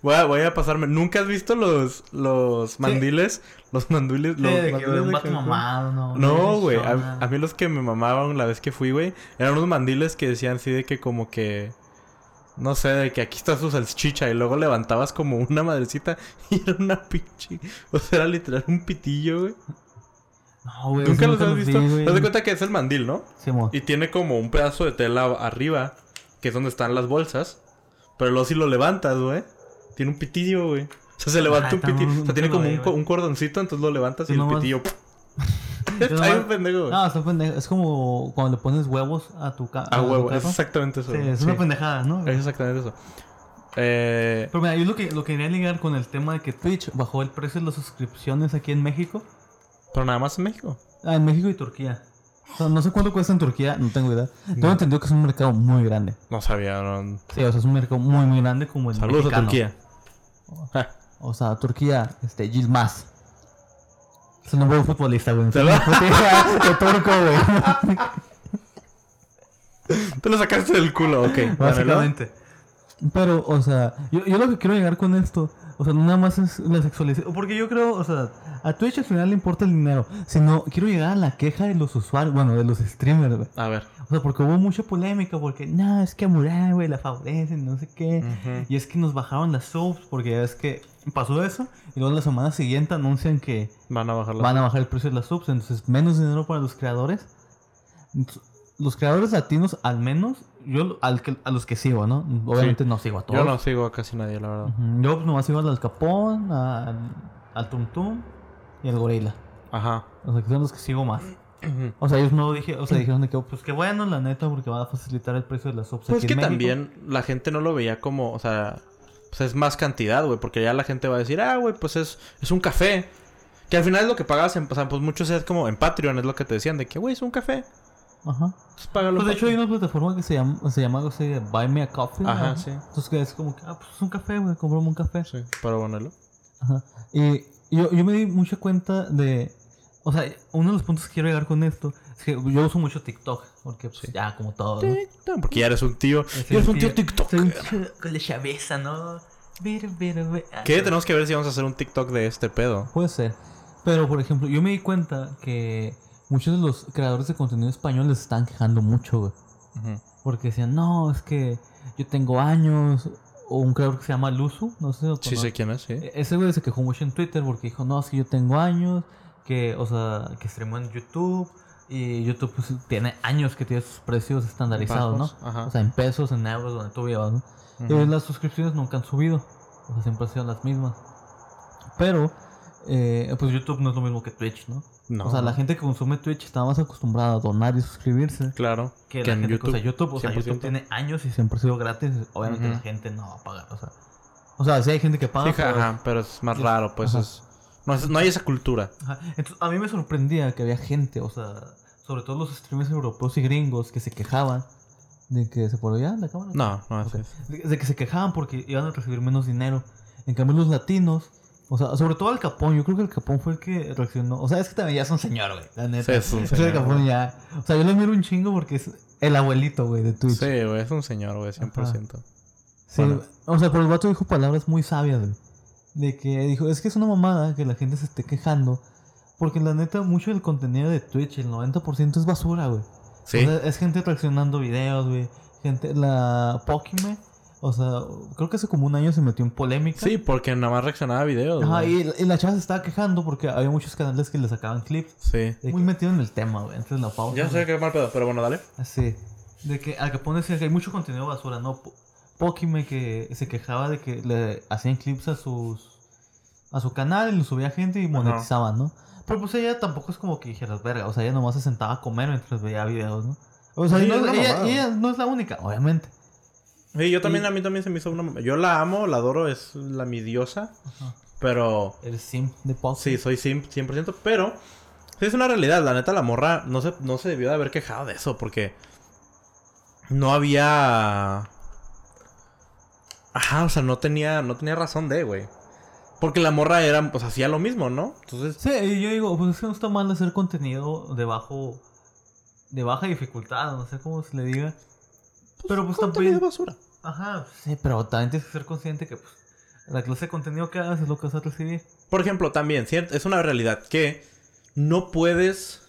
Speaker 2: voy, a, voy a pasarme. ¿Nunca has visto los, los mandiles? Los mandiles.
Speaker 1: Sí,
Speaker 2: Los
Speaker 1: de
Speaker 2: mandiles
Speaker 1: un
Speaker 2: de
Speaker 1: vato
Speaker 2: Cancún?
Speaker 1: mamado, no.
Speaker 2: No, güey. A, a mí los que me mamaban la vez que fui, güey, eran unos mandiles que decían así de que como que. No sé, de que aquí está su salchicha y luego levantabas como una madrecita y era una pinche. O sea, era literal un pitillo, güey.
Speaker 1: No, güey.
Speaker 2: ¿Nunca los has
Speaker 1: vi,
Speaker 2: visto? Haz de cuenta que es el mandil, ¿no?
Speaker 1: Simón.
Speaker 2: Y tiene como un pedazo de tela arriba, que es donde están las bolsas. Pero luego si lo levantas, güey, tiene un pitillo, güey. O sea, se levanta
Speaker 1: Ajá,
Speaker 2: un pitillo. O sea, tiene como un,
Speaker 1: güey.
Speaker 2: co- un cordoncito, entonces lo levantas y el
Speaker 1: nomás-
Speaker 2: pitillo. Está bien pendejo, güey.
Speaker 1: No, está pendejo. Es como cuando le pones huevos a tu, ca
Speaker 2: A huevo, es exactamente eso.
Speaker 1: Sí, es
Speaker 2: Sí,
Speaker 1: una pendejada, ¿no?
Speaker 2: Es exactamente eso. Eh,
Speaker 1: Pero mira, yo lo que, lo que quería ligar con el tema de que Twitch bajó el precio de las suscripciones aquí en México.
Speaker 2: pero nada más en México.
Speaker 1: Ah, en México y Turquía. O sea, no sé cuánto cuesta en Turquía, no tengo idea. Tengo entendido que es un mercado muy grande.
Speaker 2: No sabía. no-
Speaker 1: Sí, o sea, es un mercado muy, muy grande como el
Speaker 2: Saludos
Speaker 1: mexicano.
Speaker 2: a Turquía.
Speaker 1: O sea, Turquía, este, Yilmaz. Es un futbolista, güey.
Speaker 2: ¿De verdad?
Speaker 1: de turco, güey.
Speaker 2: Te lo sacaste del culo, ok.
Speaker 1: Básicamente. Pero, o sea, yo, yo lo que quiero llegar con esto, o sea, no nada más es la sexualización. Porque yo creo, o sea, a Twitch al final le importa el dinero. Sino, quiero llegar a la queja de los usuarios, bueno, de los streamers, güey.
Speaker 2: A ver.
Speaker 1: O sea, porque hubo mucha polémica, porque, no, es que a Murai, güey, la favorecen, no sé qué. Y es que nos bajaron las subs, porque ya es que pasó eso. Y luego la semana siguiente anuncian que
Speaker 2: Van a bajar
Speaker 1: van a bajar el precio de las subs, entonces menos dinero para los creadores. Entonces, Los creadores latinos, al menos, yo al que- a los que sigo, ¿no? Obviamente no sigo a todos.
Speaker 2: Yo no sigo a casi nadie, la verdad.
Speaker 1: Ujú, Yo pues, nomás sigo al Al Capón, al, al Tum Tum y al Gorila.
Speaker 2: Ajá.
Speaker 1: O sea, que son los que sigo más. O sea, ellos no dije, o sea, dijeron de que, pues que bueno, la neta, porque va a facilitar el precio de las subs.
Speaker 2: Pues que también la gente no lo veía como, o sea, pues es más cantidad, güey, porque ya la gente va a decir, ah, güey, pues es, es un café. Que al final es lo que pagas, en, o sea, pues muchos es como en Patreon, es lo que te decían, de que, güey, es un café.
Speaker 1: Ajá.
Speaker 2: Pues págalo.
Speaker 1: Pues de hecho hay una plataforma que se llama, se llama algo así de Buy Me a Coffee.
Speaker 2: Ajá,
Speaker 1: ¿no?
Speaker 2: sí.
Speaker 1: Entonces que es como que, ah, pues es un café, güey, comprame un café.
Speaker 2: Sí, para ponerlo.
Speaker 1: Ajá. Y yo, yo me di mucha cuenta de. O sea, uno de los puntos que quiero llegar con esto es que yo uso mucho TikTok. Porque pues,
Speaker 2: Sí.
Speaker 1: ya, como todo. ¿no?
Speaker 2: No, Porque ya eres un tío. Ya eres un tío
Speaker 1: tío-
Speaker 2: TikTok.
Speaker 1: Soy un tío con la chaveza, ¿no? Ver, ver, ver.
Speaker 2: ¿Qué? Tenemos que ver si vamos a hacer un TikTok de este pedo.
Speaker 1: Puede ser. Pero, por ejemplo, yo me di cuenta que muchos de los creadores de contenido español les están quejando mucho, güey. Porque decían, no, es que yo tengo años. O un creador que se llama Luzu, no sé
Speaker 2: Sí sé quién es, sí.
Speaker 1: E- Ese güey se quejó mucho en Twitter porque dijo, no, es que yo tengo años, que, o sea, que streamo en YouTube. Y YouTube pues, tiene años que tiene sus precios estandarizados, ¿no?
Speaker 2: Ajá.
Speaker 1: O sea, en pesos, en euros, donde tú vivas, ¿no? Y las suscripciones nunca han subido. O sea, siempre han sido las mismas. Pero, eh, pues YouTube no es lo mismo que Twitch, ¿no?
Speaker 2: No.
Speaker 1: O sea, la gente que consume Twitch está más acostumbrada a donar y suscribirse.
Speaker 2: Claro.
Speaker 1: Que, la gente que usa YouTube. O sea,
Speaker 2: 100%.
Speaker 1: YouTube tiene años y siempre ha sido gratis. Obviamente la gente no va a pagar. O sea, o sea sí hay gente que paga.
Speaker 2: Sí,
Speaker 1: pero-
Speaker 2: ajá, pero es más raro, pues es... No, es- no hay esa cultura.
Speaker 1: Ajá. Entonces, a mí me sorprendía que había gente, o sea, sobre todo los streamers europeos y gringos que se quejaban de que se por ya la cámara.
Speaker 2: No, no es
Speaker 1: Ok.
Speaker 2: eso.
Speaker 1: De, de que se quejaban porque iban a recibir menos dinero. En cambio, los latinos, o sea, sobre todo el Capón, yo creo que el Capón fue el que reaccionó. O sea, es que también ya es un señor, güey, la neta.
Speaker 2: Sí, es un señor,
Speaker 1: Capón ya. O sea, yo lo miro un chingo porque es el abuelito, güey, de Twitch.
Speaker 2: Sí, güey, es un señor, güey, 100%.
Speaker 1: Sí,
Speaker 2: Bueno.
Speaker 1: o sea, pero el vato dijo palabras muy sabias, güey. De que dijo, es que es una mamada que la gente se esté quejando. Porque la neta, mucho del contenido de Twitch, el 90% es basura, güey.
Speaker 2: Sí.
Speaker 1: O sea, es gente reaccionando videos, güey. Gente, la Pokimane, o sea, creo que hace como un año se metió en polémica.
Speaker 2: Sí, porque nada más reaccionaba a videos.
Speaker 1: Ajá, y, la- y la chava se estaba quejando porque había muchos canales que le sacaban clips.
Speaker 2: Sí.
Speaker 1: Muy metido en el tema, güey. Entonces la pausa.
Speaker 2: Ya sé que mal pedo, pero bueno, dale.
Speaker 1: Así. De que al que hay mucho contenido basura, ¿no? Po- Pokime que se quejaba de que le hacían clips a sus a su canal y lo subía gente y monetizaban, ¿no? Pero pues ella tampoco es como que dijeras, verga, o sea, ella nomás se sentaba a comer mientras veía videos, ¿no? O sea,
Speaker 2: Sí,
Speaker 1: no-
Speaker 2: es
Speaker 1: ella, ella no es la única, obviamente.
Speaker 2: Sí, yo también,
Speaker 1: Y-
Speaker 2: a mí también se me hizo una... Yo la amo, la adoro, es la mi diosa.
Speaker 1: Ajá.
Speaker 2: Pero...
Speaker 1: El simp de Pokime.
Speaker 2: Sí, soy sim 100%, pero... Sí, es una realidad. La neta, la morra no se, no se debió de haber quejado de eso, porque... No había... Ajá, o sea, no tenía, no tenía razón de, güey. Porque la morra era, pues hacía lo mismo, ¿no? Entonces,
Speaker 1: Sí, yo digo, pues es que no está mal hacer contenido de bajo de baja dificultad, no sé cómo se le diga. Pero pues también
Speaker 2: basura.
Speaker 1: Ajá, sí, pero también tienes que ser consciente que pues, la clase de contenido que hagas es lo que vas a recibir.
Speaker 2: Por ejemplo, también, ¿cierto? Es una realidad que no puedes...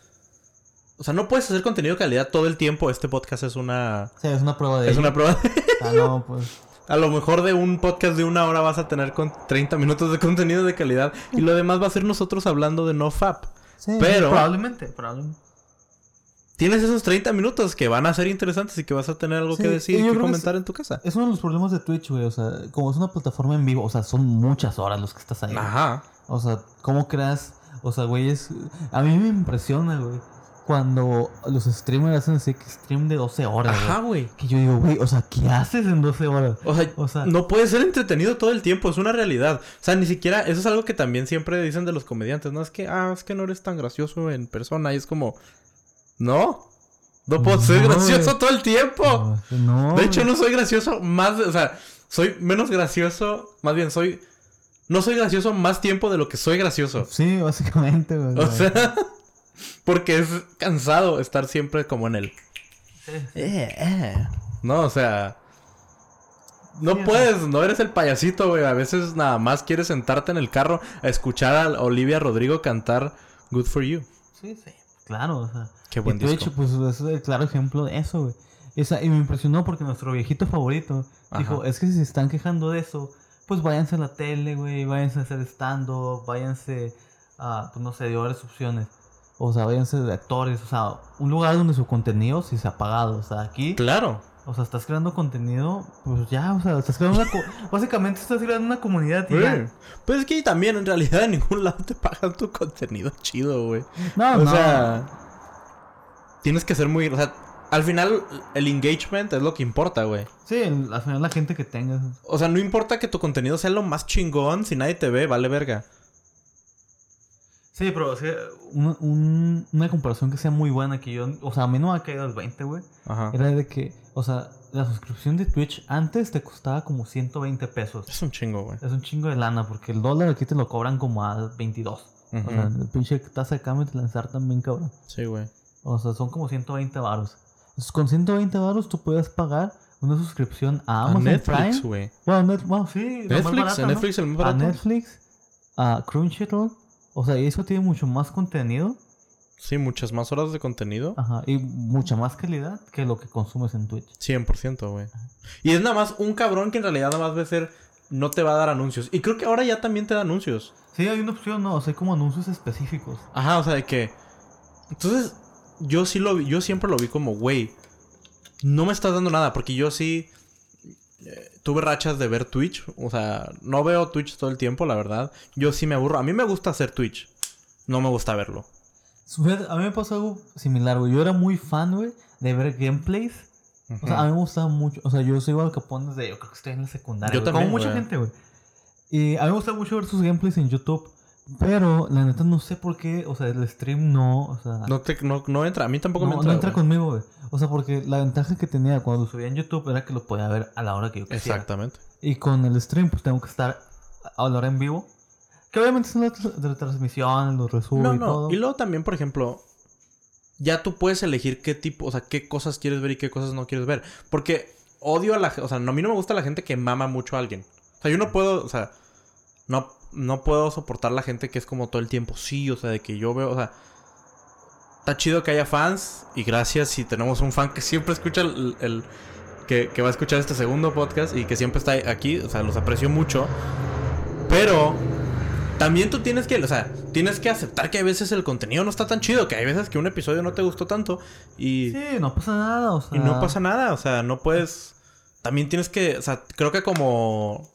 Speaker 2: O sea, no puedes hacer contenido de calidad todo el tiempo. Este podcast es una...
Speaker 1: Sí, es una prueba de
Speaker 2: Es
Speaker 1: ello.
Speaker 2: una prueba.
Speaker 1: Ah, no, pues.
Speaker 2: A lo mejor de un podcast de una hora vas a tener con 30 minutos de contenido de calidad. Y lo demás va a ser nosotros hablando de no fap.
Speaker 1: Sí,
Speaker 2: Pero-
Speaker 1: Probablemente, probablemente.
Speaker 2: Tienes esos 30 minutos que van a ser interesantes y que vas a tener algo
Speaker 1: Sí,
Speaker 2: que decir y que comentar
Speaker 1: es-
Speaker 2: en tu casa.
Speaker 1: Es uno de los problemas de Twitch, güey. O sea, como es una plataforma en vivo, o sea, son muchas horas los que estás ahí. güey.
Speaker 2: Ajá.
Speaker 1: O sea, ¿cómo creas? O sea, güey, es... A mí me impresiona, güey. Cuando los streamers hacen que stream de 12 horas,
Speaker 2: Ajá,
Speaker 1: güey.
Speaker 2: güey.
Speaker 1: Que yo digo, güey, o sea, ¿qué haces en 12 horas?
Speaker 2: O sea,
Speaker 1: O sea-
Speaker 2: no puede ser entretenido todo el tiempo, es una realidad. O sea, ni siquiera, eso es algo que también siempre dicen de los comediantes, ¿no? Es que, ah, es que no eres tan gracioso en persona. Y es como, no, no puedo ser gracioso todo el tiempo.
Speaker 1: No,
Speaker 2: De hecho, no soy gracioso más, o sea, soy menos gracioso, más bien soy, no soy gracioso más tiempo de lo que soy gracioso.
Speaker 1: Sí, básicamente, güey.
Speaker 2: O sea, porque es cansado estar siempre como en el...
Speaker 1: Sí.
Speaker 2: No, o sea... No puedes, no eres el payasito, güey. A veces nada más quieres sentarte en el carro a escuchar a Olivia Rodrigo cantar Good for You.
Speaker 1: Sí, sí. Claro, o sea.
Speaker 2: Qué buen
Speaker 1: y Twitch,
Speaker 2: disco.
Speaker 1: pues es el claro ejemplo de eso, güey. Esa- y me impresionó porque nuestro viejito favorito dijo, es que si se están quejando de eso, pues váyanse a la tele, güey, váyanse a hacer stand-up, váyanse a, pues no sé, de varias opciones. O sea, váyanse de actores, o sea, un lugar donde su contenido sí se ha pagado. O sea, aquí,
Speaker 2: Claro.
Speaker 1: o sea, estás creando contenido, pues ya, o sea, estás creando una... co- básicamente estás creando una comunidad y ya.
Speaker 2: Pues es que también en realidad en ningún lado te pagan tu contenido chido, güey.
Speaker 1: No,
Speaker 2: o
Speaker 1: no.
Speaker 2: sea, tienes que ser muy, o sea, al final el engagement es lo que importa, güey.
Speaker 1: Sí, al final la gente que tengas.
Speaker 2: O sea, no importa que tu contenido sea lo más chingón, si nadie te ve, vale verga.
Speaker 1: Sí, pero o sea, un- un- una comparación que sea muy buena que yo, o sea, a mí no me ha caído el 20, güey.
Speaker 2: Ajá.
Speaker 1: Era de que, o sea, la suscripción de Twitch antes te costaba como 120 pesos.
Speaker 2: Es un chingo, güey.
Speaker 1: Es un chingo de lana porque el dólar aquí te lo cobran como a 22.
Speaker 2: Ujú.
Speaker 1: O sea, el pinche tasa de cambio te lanzar también, cabrón.
Speaker 2: Sí, güey.
Speaker 1: O sea, son como 120 varos. Entonces, con 120 varos tú puedes pagar una suscripción a
Speaker 2: A
Speaker 1: Amazon
Speaker 2: Netflix,
Speaker 1: Prime.
Speaker 2: güey.
Speaker 1: Bueno, net- bueno, sí,
Speaker 2: Netflix, a
Speaker 1: ¿no?
Speaker 2: Netflix el más
Speaker 1: A
Speaker 2: barato.
Speaker 1: Netflix, a Crunchyroll. O sea, y eso tiene mucho más contenido.
Speaker 2: Sí, muchas más horas de contenido.
Speaker 1: Ajá, y mucha más calidad que lo que consumes en Twitch.
Speaker 2: 100%, güey. Y es nada más un cabrón que en realidad nada más va a ser... No te va a dar anuncios. Y creo que ahora ya también te da anuncios.
Speaker 1: Sí, hay una opción, no, o sea, hay como anuncios específicos.
Speaker 2: Ajá, o sea, de que... Entonces, yo sí lo vi... Yo siempre lo vi como, güey... No me estás dando nada. Porque yo sí... eh, tuve rachas de ver Twitch. O sea, no veo Twitch todo el tiempo, la verdad. Yo sí me aburro. A mí me gusta hacer Twitch. No me gusta verlo.
Speaker 1: A mí me pasó algo similar, güey. Yo era muy fan, güey, de ver gameplays. O sea, a mí me gustaba mucho. O sea, yo soy igual Capón desde. Yo creo que estoy en la secundaria.
Speaker 2: Yo
Speaker 1: güey,
Speaker 2: también,
Speaker 1: Como mucha gente, güey. Y a mí me gusta mucho ver sus gameplays en YouTube. Pero la neta no sé por qué. O sea, el stream no. O sea,
Speaker 2: No, te, no, no entra. A mí tampoco
Speaker 1: no,
Speaker 2: me
Speaker 1: no
Speaker 2: entra.
Speaker 1: entra
Speaker 2: güey.
Speaker 1: conmigo, güey. O sea, porque la ventaja que tenía cuando subía en YouTube era que lo podía ver a la hora que yo quisiera.
Speaker 2: Exactamente.
Speaker 1: Y con el stream, pues tengo que estar a la hora en vivo. Que obviamente son las retransmisiones, los resubo
Speaker 2: No,
Speaker 1: y
Speaker 2: no.
Speaker 1: todo.
Speaker 2: Y luego también, por ejemplo, ya tú puedes elegir qué tipo, o sea, qué cosas quieres ver y qué cosas no quieres ver. Porque odio a la gente, o sea, no, a mí no me gusta la gente que mama mucho a alguien. O sea, yo no puedo, o sea, no, no puedo soportar la gente que es como todo el tiempo, sí, o sea, de que yo veo, o sea, está chido que haya fans y gracias si tenemos un fan que siempre escucha el... el- que, que va a escuchar este segundo podcast y que siempre está aquí, o sea, los aprecio mucho. Pero también tú tienes que, o sea, tienes que aceptar que a veces el contenido no está tan chido, que hay veces que un episodio no te gustó tanto y,
Speaker 1: Sí, no pasa nada, o sea.
Speaker 2: y no pasa nada, o sea, no puedes... También tienes que, o sea, creo que como...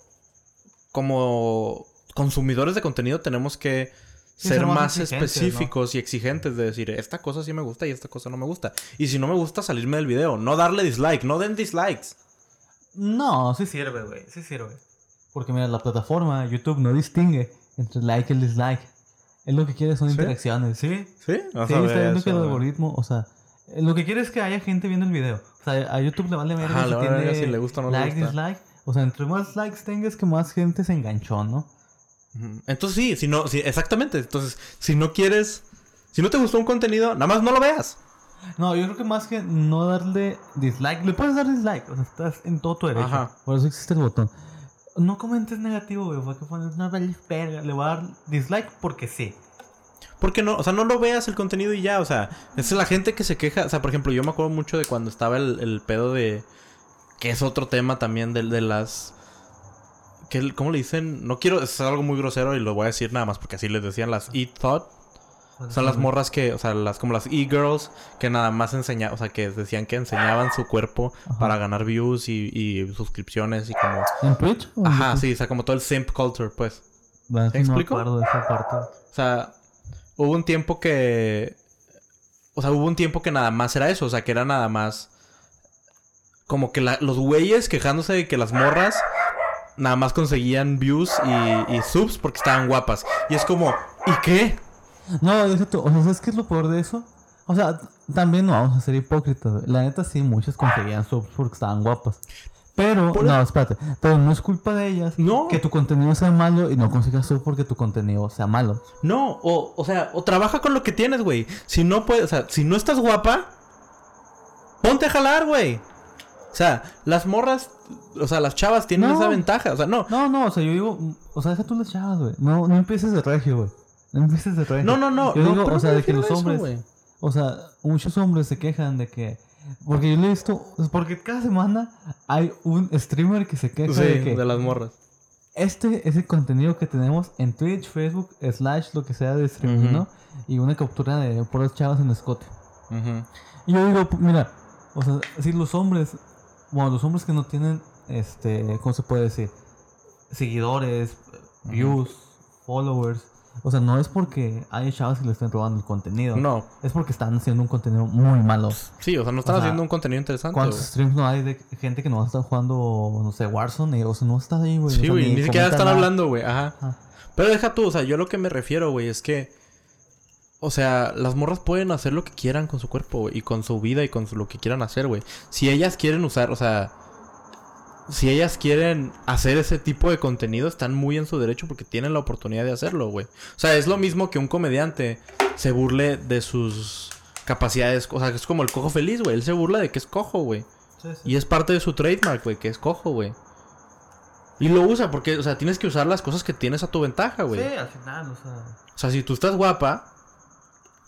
Speaker 2: Como consumidores de contenido tenemos que ser
Speaker 1: ser más
Speaker 2: específicos y exigentes de decir, esta cosa sí me gusta y esta cosa no me gusta. Y si no me gusta, salirme del video, no darle dislike, no den dislikes.
Speaker 1: No, sí sirve, güey. Sí sirve. Porque mira, la plataforma, YouTube, no distingue entre like y el dislike. Es lo que quiere son
Speaker 2: ¿Sí?
Speaker 1: interacciones, ¿sí?
Speaker 2: ¿Sí?
Speaker 1: Sí, está viendo que el algoritmo, o sea, eh, lo que quiere es que haya gente viendo el video. O sea, a YouTube le vale ver
Speaker 2: Ajá,
Speaker 1: si
Speaker 2: le
Speaker 1: tiene
Speaker 2: verga si le gusta o no le
Speaker 1: like,
Speaker 2: gusta.
Speaker 1: dislike. O sea, entre más likes tengas, que más gente se enganchó, ¿no?
Speaker 2: Entonces sí, si no, sí, exactamente. Entonces, si no quieres, si no te gustó un contenido, nada más no lo veas.
Speaker 1: No, yo creo que más que no darle dislike, le puedes dar dislike, o sea, estás en todo tu derecho.
Speaker 2: Ajá.
Speaker 1: Por eso existe el botón. No comentes negativo, güey, fue que pones una verga, le voy a dar dislike porque sí.
Speaker 2: Porque no, o sea, no lo veas el contenido y ya, o sea, es la gente que se queja, o sea, por ejemplo, yo me acuerdo mucho de cuando estaba el, el pedo de, que es otro tema también del de las, que, ¿cómo le dicen? No quiero, es algo muy grosero y lo voy a decir nada más porque así les decían las Eat Thought, Son las morras que, o sea, las como las e-girls que nada más enseñaban, o sea, que decían que enseñaban su cuerpo
Speaker 1: Ajá.
Speaker 2: para ganar views y, y suscripciones y como...
Speaker 1: ¿En Twitch? o
Speaker 2: Ajá, sí, o sea, como todo el simp culture, pues.
Speaker 1: Bueno,
Speaker 2: ¿Me
Speaker 1: eso no
Speaker 2: explico?
Speaker 1: acuerdo de esa parte.
Speaker 2: O sea, hubo un tiempo que... O sea, hubo un tiempo que nada más era eso. O sea, que era nada más... Como que la- los güeyes quejándose de que las morras nada más conseguían views y, y subs porque estaban guapas. Y es como, ¿y qué?
Speaker 1: No, deja tú. O sea, ¿sabes qué es lo peor de eso? O sea, también no vamos a ser hipócritas. güey. La neta sí, muchas conseguían subs porque estaban guapas. Pero,
Speaker 2: Por-
Speaker 1: no, espérate. Pero no es culpa de ellas
Speaker 2: No.
Speaker 1: que tu contenido sea malo y no consigas sub porque tu contenido sea malo.
Speaker 2: No, o, o sea, o trabaja con lo que tienes, güey. Si no puedes, o sea, si no estás guapa, ponte a jalar, güey. O sea, las morras, o sea, las chavas tienen
Speaker 1: No.
Speaker 2: esa ventaja. O sea, no.
Speaker 1: No, no, o sea, yo digo, o sea, deja tú las chavas, güey. No, no empieces de regio, güey. No empieces de regio.
Speaker 2: No, no, no.
Speaker 1: Yo
Speaker 2: no,
Speaker 1: digo, o sea, de que los
Speaker 2: eso,
Speaker 1: hombres, o sea, muchos hombres se quejan de que, porque yo le he visto, porque cada semana hay un streamer que se queja
Speaker 2: Sí,
Speaker 1: de que
Speaker 2: de las morras.
Speaker 1: este es el contenido que tenemos en Twitch, Facebook, slash, lo que sea de streaming. ¿no? Y una captura de puras chavas en escote.
Speaker 2: Ujú.
Speaker 1: Y yo digo, mira, o sea, si los hombres, bueno, los hombres que no tienen, este, ¿cómo se puede decir? Seguidores, views, followers. O sea, no es porque hay chavas que le estén robando el contenido.
Speaker 2: No.
Speaker 1: Es porque están haciendo un contenido muy malo.
Speaker 2: Sí, o sea, no están
Speaker 1: O sea,
Speaker 2: haciendo un contenido interesante,
Speaker 1: ¿Cuántos
Speaker 2: güey.
Speaker 1: streams no hay de gente que no está jugando, no sé, Warzone? O sea, no está ahí, güey. o
Speaker 2: Sí,
Speaker 1: sea,
Speaker 2: güey, ni siquiera están
Speaker 1: nada.
Speaker 2: hablando, güey. Ajá.
Speaker 1: Ajá.
Speaker 2: Pero deja tú, o sea, yo lo que me refiero, güey, es que. O sea, las morras pueden hacer lo que quieran con su cuerpo, güey, y con su vida y con su- lo que quieran hacer, güey. Si ellas quieren usar, o sea. Si ellas quieren hacer ese tipo de contenido, están muy en su derecho porque tienen la oportunidad de hacerlo, güey. O sea, es lo mismo que un comediante se burle de sus capacidades. O sea, es como el cojo feliz, güey. Él se burla de que es cojo, güey.
Speaker 1: Sí, sí.
Speaker 2: Y es parte de su trademark, güey, que es cojo, güey. Y lo usa porque, o sea, tienes que usar las cosas que tienes a tu ventaja, güey.
Speaker 1: Sí, al final, o sea.
Speaker 2: O sea, si tú estás guapa,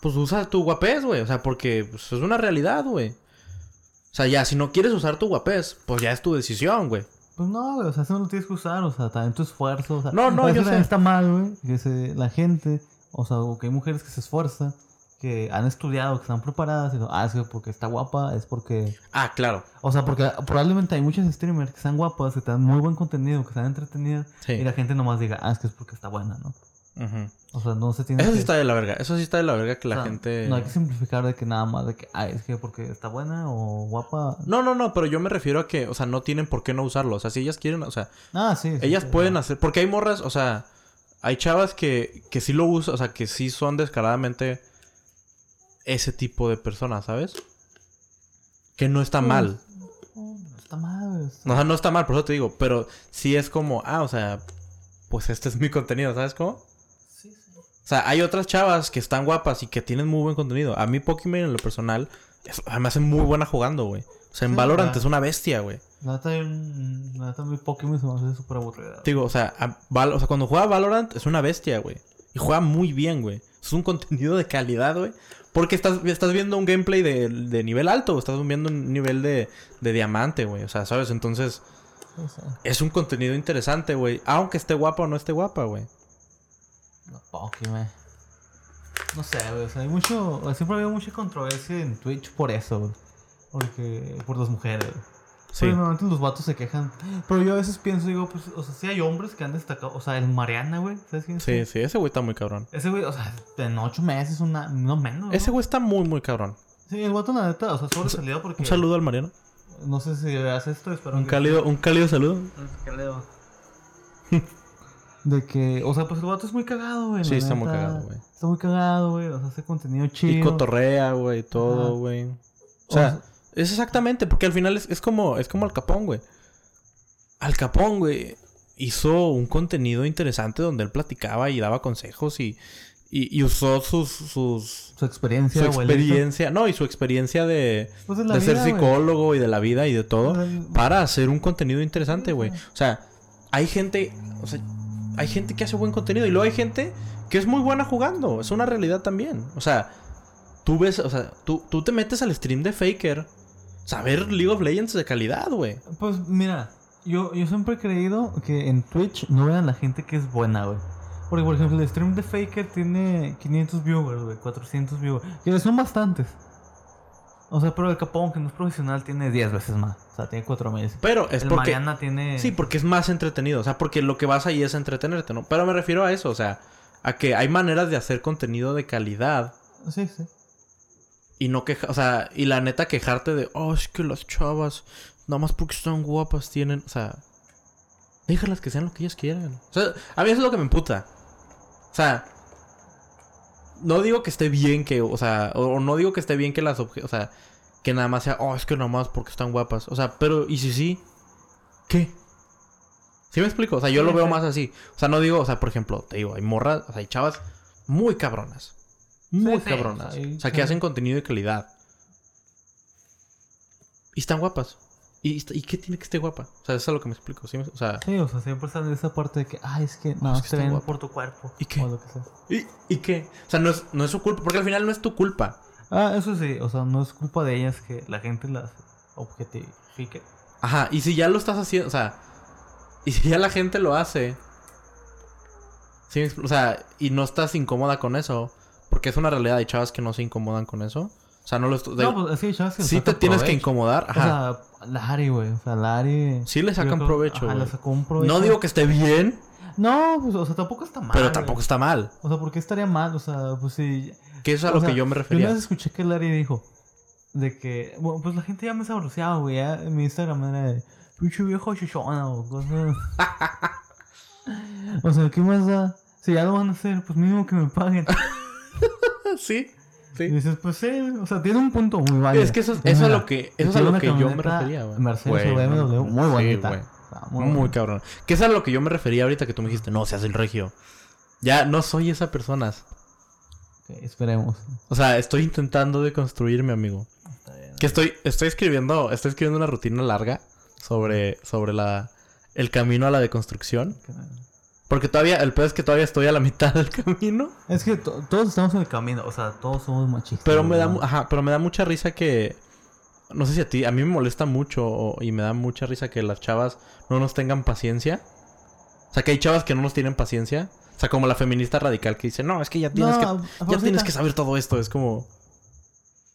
Speaker 2: pues usa tu guapés, güey. O sea, porque pues, es una realidad, güey. O sea, ya, si no quieres usar tu guapés, pues ya es tu decisión, güey.
Speaker 1: Pues no, güey, o sea, eso no lo tienes que usar, o sea, también tu esfuerzo, o sea.
Speaker 2: No, no, yo sé.
Speaker 1: está mal, güey, que se, la gente, o sea, o que hay mujeres que se esfuerzan, que han estudiado, que están preparadas, y no, ah, es que porque está guapa, es porque.
Speaker 2: Ah, claro.
Speaker 1: O sea, porque probablemente hay muchas streamers que están guapas, que te dan muy buen contenido, que están entretenidas,
Speaker 2: Sí.
Speaker 1: y la gente nomás diga, ah, es que es porque está buena, ¿no? O sea, no se tiene
Speaker 2: Eso
Speaker 1: que.
Speaker 2: sí está de la verga. Eso sí está de la verga que la
Speaker 1: o sea,
Speaker 2: gente...
Speaker 1: No hay que simplificar de que nada más de que, ah, es que porque está buena o guapa.
Speaker 2: No, no, no, pero yo me refiero a que, o sea, no tienen por qué no usarlo. O sea, si ellas quieren, o sea,
Speaker 1: Ah, sí. sí,
Speaker 2: Ellas
Speaker 1: sí,
Speaker 2: pueden hacer, porque hay morras, o sea, hay chavas que, que sí lo usan, o sea, que sí son descaradamente ese tipo de personas, ¿sabes? Que no está mal.
Speaker 1: No, no está mal.
Speaker 2: O sea, no está mal, por eso te digo, pero sí es como, ah, o sea, pues este es mi contenido, ¿sabes cómo? Sea, hay otras chavas que están guapas y que tienen muy buen contenido. A mí Pokémon en lo personal es- me hace muy buena jugando, güey. O sea, en
Speaker 1: Sí,
Speaker 2: Valorant es una bestia, güey.
Speaker 1: La neta, la neta, mi Pokémon se me hace súper aburrida.
Speaker 2: Digo, o sea, a- Val- o sea, cuando juega Valorant es una bestia, güey. Y juega muy bien, güey. Es un contenido de calidad, güey. Porque estás, estás viendo un gameplay de, de nivel alto, estás viendo un nivel de, de diamante, güey. O sea, ¿sabes? Entonces,
Speaker 1: Sí, sí.
Speaker 2: es un contenido interesante, güey. Aunque esté guapa o no esté guapa, güey.
Speaker 1: La Pokémon. No sé, güey. O sea, hay mucho. Siempre ha habido mucha controversia en Twitch por eso, güey. Porque. Por las mujeres, güey.
Speaker 2: Sí.
Speaker 1: Pero normalmente los vatos se quejan. Pero yo a veces pienso, digo, pues, o sea, sí hay hombres que han destacado. O sea, el Mariana, güey. ¿Sabes quién es?
Speaker 2: Sí, sí, ese güey está muy cabrón.
Speaker 1: Ese güey, o sea, en ocho meses, una, no menos. ¿no?
Speaker 2: Ese güey está muy, muy cabrón.
Speaker 1: Sí, el vato, la neta, o sea, sobresalido porque.
Speaker 2: Un saludo al Mariano.
Speaker 1: No sé si veas esto, espero
Speaker 2: Un
Speaker 1: que-
Speaker 2: cálido, un cálido saludo.
Speaker 1: Cálido. De que, o sea, pues el vato es muy cagado, güey.
Speaker 2: Sí, está muy cagado, güey.
Speaker 1: Está muy cagado, güey. O sea, hace contenido chido.
Speaker 2: Y cotorrea, güey, todo, güey. O
Speaker 1: O
Speaker 2: sea, es exactamente, porque al final es, es como es como Al Capón, güey. Al Capón, güey, hizo un contenido interesante donde él platicaba y daba consejos y, y, y usó sus, sus
Speaker 1: Su experiencia,
Speaker 2: su experiencia, no, y su experiencia de,
Speaker 1: Pues de
Speaker 2: ser
Speaker 1: vida,
Speaker 2: psicólogo y de la vida y de todo
Speaker 1: sea,
Speaker 2: para hacer un contenido interesante, güey. O sea, hay gente, o sea, hay gente que hace buen contenido y luego hay gente que es muy buena jugando. Es una realidad también. O sea, tú ves, o sea, tú, tú te metes al stream de Faker, saber League of Legends de calidad, güey.
Speaker 1: Pues mira, yo, yo siempre he creído que en Twitch no vean la gente que es buena, güey. Porque, por ejemplo, el stream de Faker tiene 500 viewers, güey, 400 viewers. Que son bastantes. O sea, pero el Capón, que no es profesional, tiene 10 veces más. O sea, tiene 4000.
Speaker 2: Pero es
Speaker 1: el
Speaker 2: porque...
Speaker 1: Mariana tiene...
Speaker 2: Sí, porque es más entretenido. O sea, porque lo que vas ahí es entretenerte, ¿no? Pero me refiero a eso, o sea, a que hay maneras de hacer contenido de calidad
Speaker 1: Sí, sí.
Speaker 2: y no queja, o sea, y la neta quejarte de, oh, es que las chavas, nada más porque están guapas tienen, o sea, déjalas que sean lo que ellas quieran. O sea, a mí eso es lo que me emputa. O sea, no digo que esté bien que, o sea, o, o no digo que esté bien que las, obje- o sea, que nada más sea, oh, es que nada más porque están guapas. O sea, pero, ¿y si sí? ¿Qué? ¿Sí me explico? O sea, yo
Speaker 1: Sí,
Speaker 2: lo veo
Speaker 1: sí.
Speaker 2: más así. O sea, no digo, o sea, por ejemplo, te digo, hay morras, o sea, hay chavas muy cabronas. Muy
Speaker 1: Sí,
Speaker 2: cabronas.
Speaker 1: o sea,
Speaker 2: que hacen contenido de calidad. Y están guapas. ¿Y, y qué tiene que estar guapa? O sea, eso es lo que me explico. ¿sí? O sea,
Speaker 1: Sí, o sea, siempre está en esa parte de que, ay, es que no,
Speaker 2: es que
Speaker 1: te ven por tu cuerpo.
Speaker 2: ¿Y qué?
Speaker 1: O lo que sea.
Speaker 2: ¿y, y qué? O sea, no es, no es su culpa. Porque al final no es tu culpa.
Speaker 1: Ah, eso sí, o sea, no es culpa de ellas que la gente las objetifique.
Speaker 2: Ajá, y si ya lo estás haciendo, o sea, y si ya la gente lo hace, ¿sí o sea, y no estás incómoda con eso, porque es una realidad, hay chavas que no se incomodan con eso. O sea, no lo estoy...
Speaker 1: No, pues es que hay chavas que
Speaker 2: sí te tienes que incomodar, ajá.
Speaker 1: O sea, Lari, güey. O sea, Lari.
Speaker 2: sí le
Speaker 1: yo
Speaker 2: sacan
Speaker 1: creo-
Speaker 2: provecho,
Speaker 1: Ajá,
Speaker 2: güey.
Speaker 1: le sacó un provecho.
Speaker 2: No digo que esté bien,
Speaker 1: No, pues, o sea, tampoco está mal.
Speaker 2: pero
Speaker 1: güey.
Speaker 2: tampoco está mal.
Speaker 1: O sea, ¿por qué estaría mal? O sea, pues sí.
Speaker 2: Que eso es a
Speaker 1: o
Speaker 2: lo
Speaker 1: sea,
Speaker 2: que yo me
Speaker 1: Yo una
Speaker 2: refería.
Speaker 1: vez escuché que Larry dijo de que, bueno, pues la gente ya me sabroseaba, güey. Ya en mi Instagram era de pinche viejo chichona o cosas. o sea, ¿qué más da? Si ya lo van a hacer, pues mínimo que me paguen.
Speaker 2: sí,
Speaker 1: Y
Speaker 2: sí.
Speaker 1: dices, pues sí, o sea, tiene un punto muy válido.
Speaker 2: Es que eso, es lo que, eso es a lo que yo me refería, güey.
Speaker 1: Mercedes
Speaker 2: Güey,
Speaker 1: o BMW,
Speaker 2: no,
Speaker 1: muy
Speaker 2: sí,
Speaker 1: bonita.
Speaker 2: güey.
Speaker 1: O sea, muy
Speaker 2: cabrón. Que es a lo que yo me refería ahorita que tú me dijiste, no, seas el regio. Ya no soy esa persona.
Speaker 1: Ok, esperemos.
Speaker 2: O sea, estoy intentando deconstruirme, amigo.
Speaker 1: Está bien.
Speaker 2: Que estoy, estoy escribiendo, estoy escribiendo una rutina larga sobre, sobre la, el camino a la deconstrucción. Porque todavía, el peor es que todavía estoy a la mitad del camino.
Speaker 1: Es que to- todos estamos en el camino, o sea, todos somos machistas.
Speaker 2: Pero me da, ajá, pero me da mucha risa que, no sé si a ti, a mí me molesta mucho o- y me da mucha risa que las chavas no nos tengan paciencia. O sea, que hay chavas que no nos tienen paciencia. O sea, como la feminista radical que dice, no, es que ya tienes,
Speaker 1: No,
Speaker 2: que, ya tienes que saber todo esto. Es como,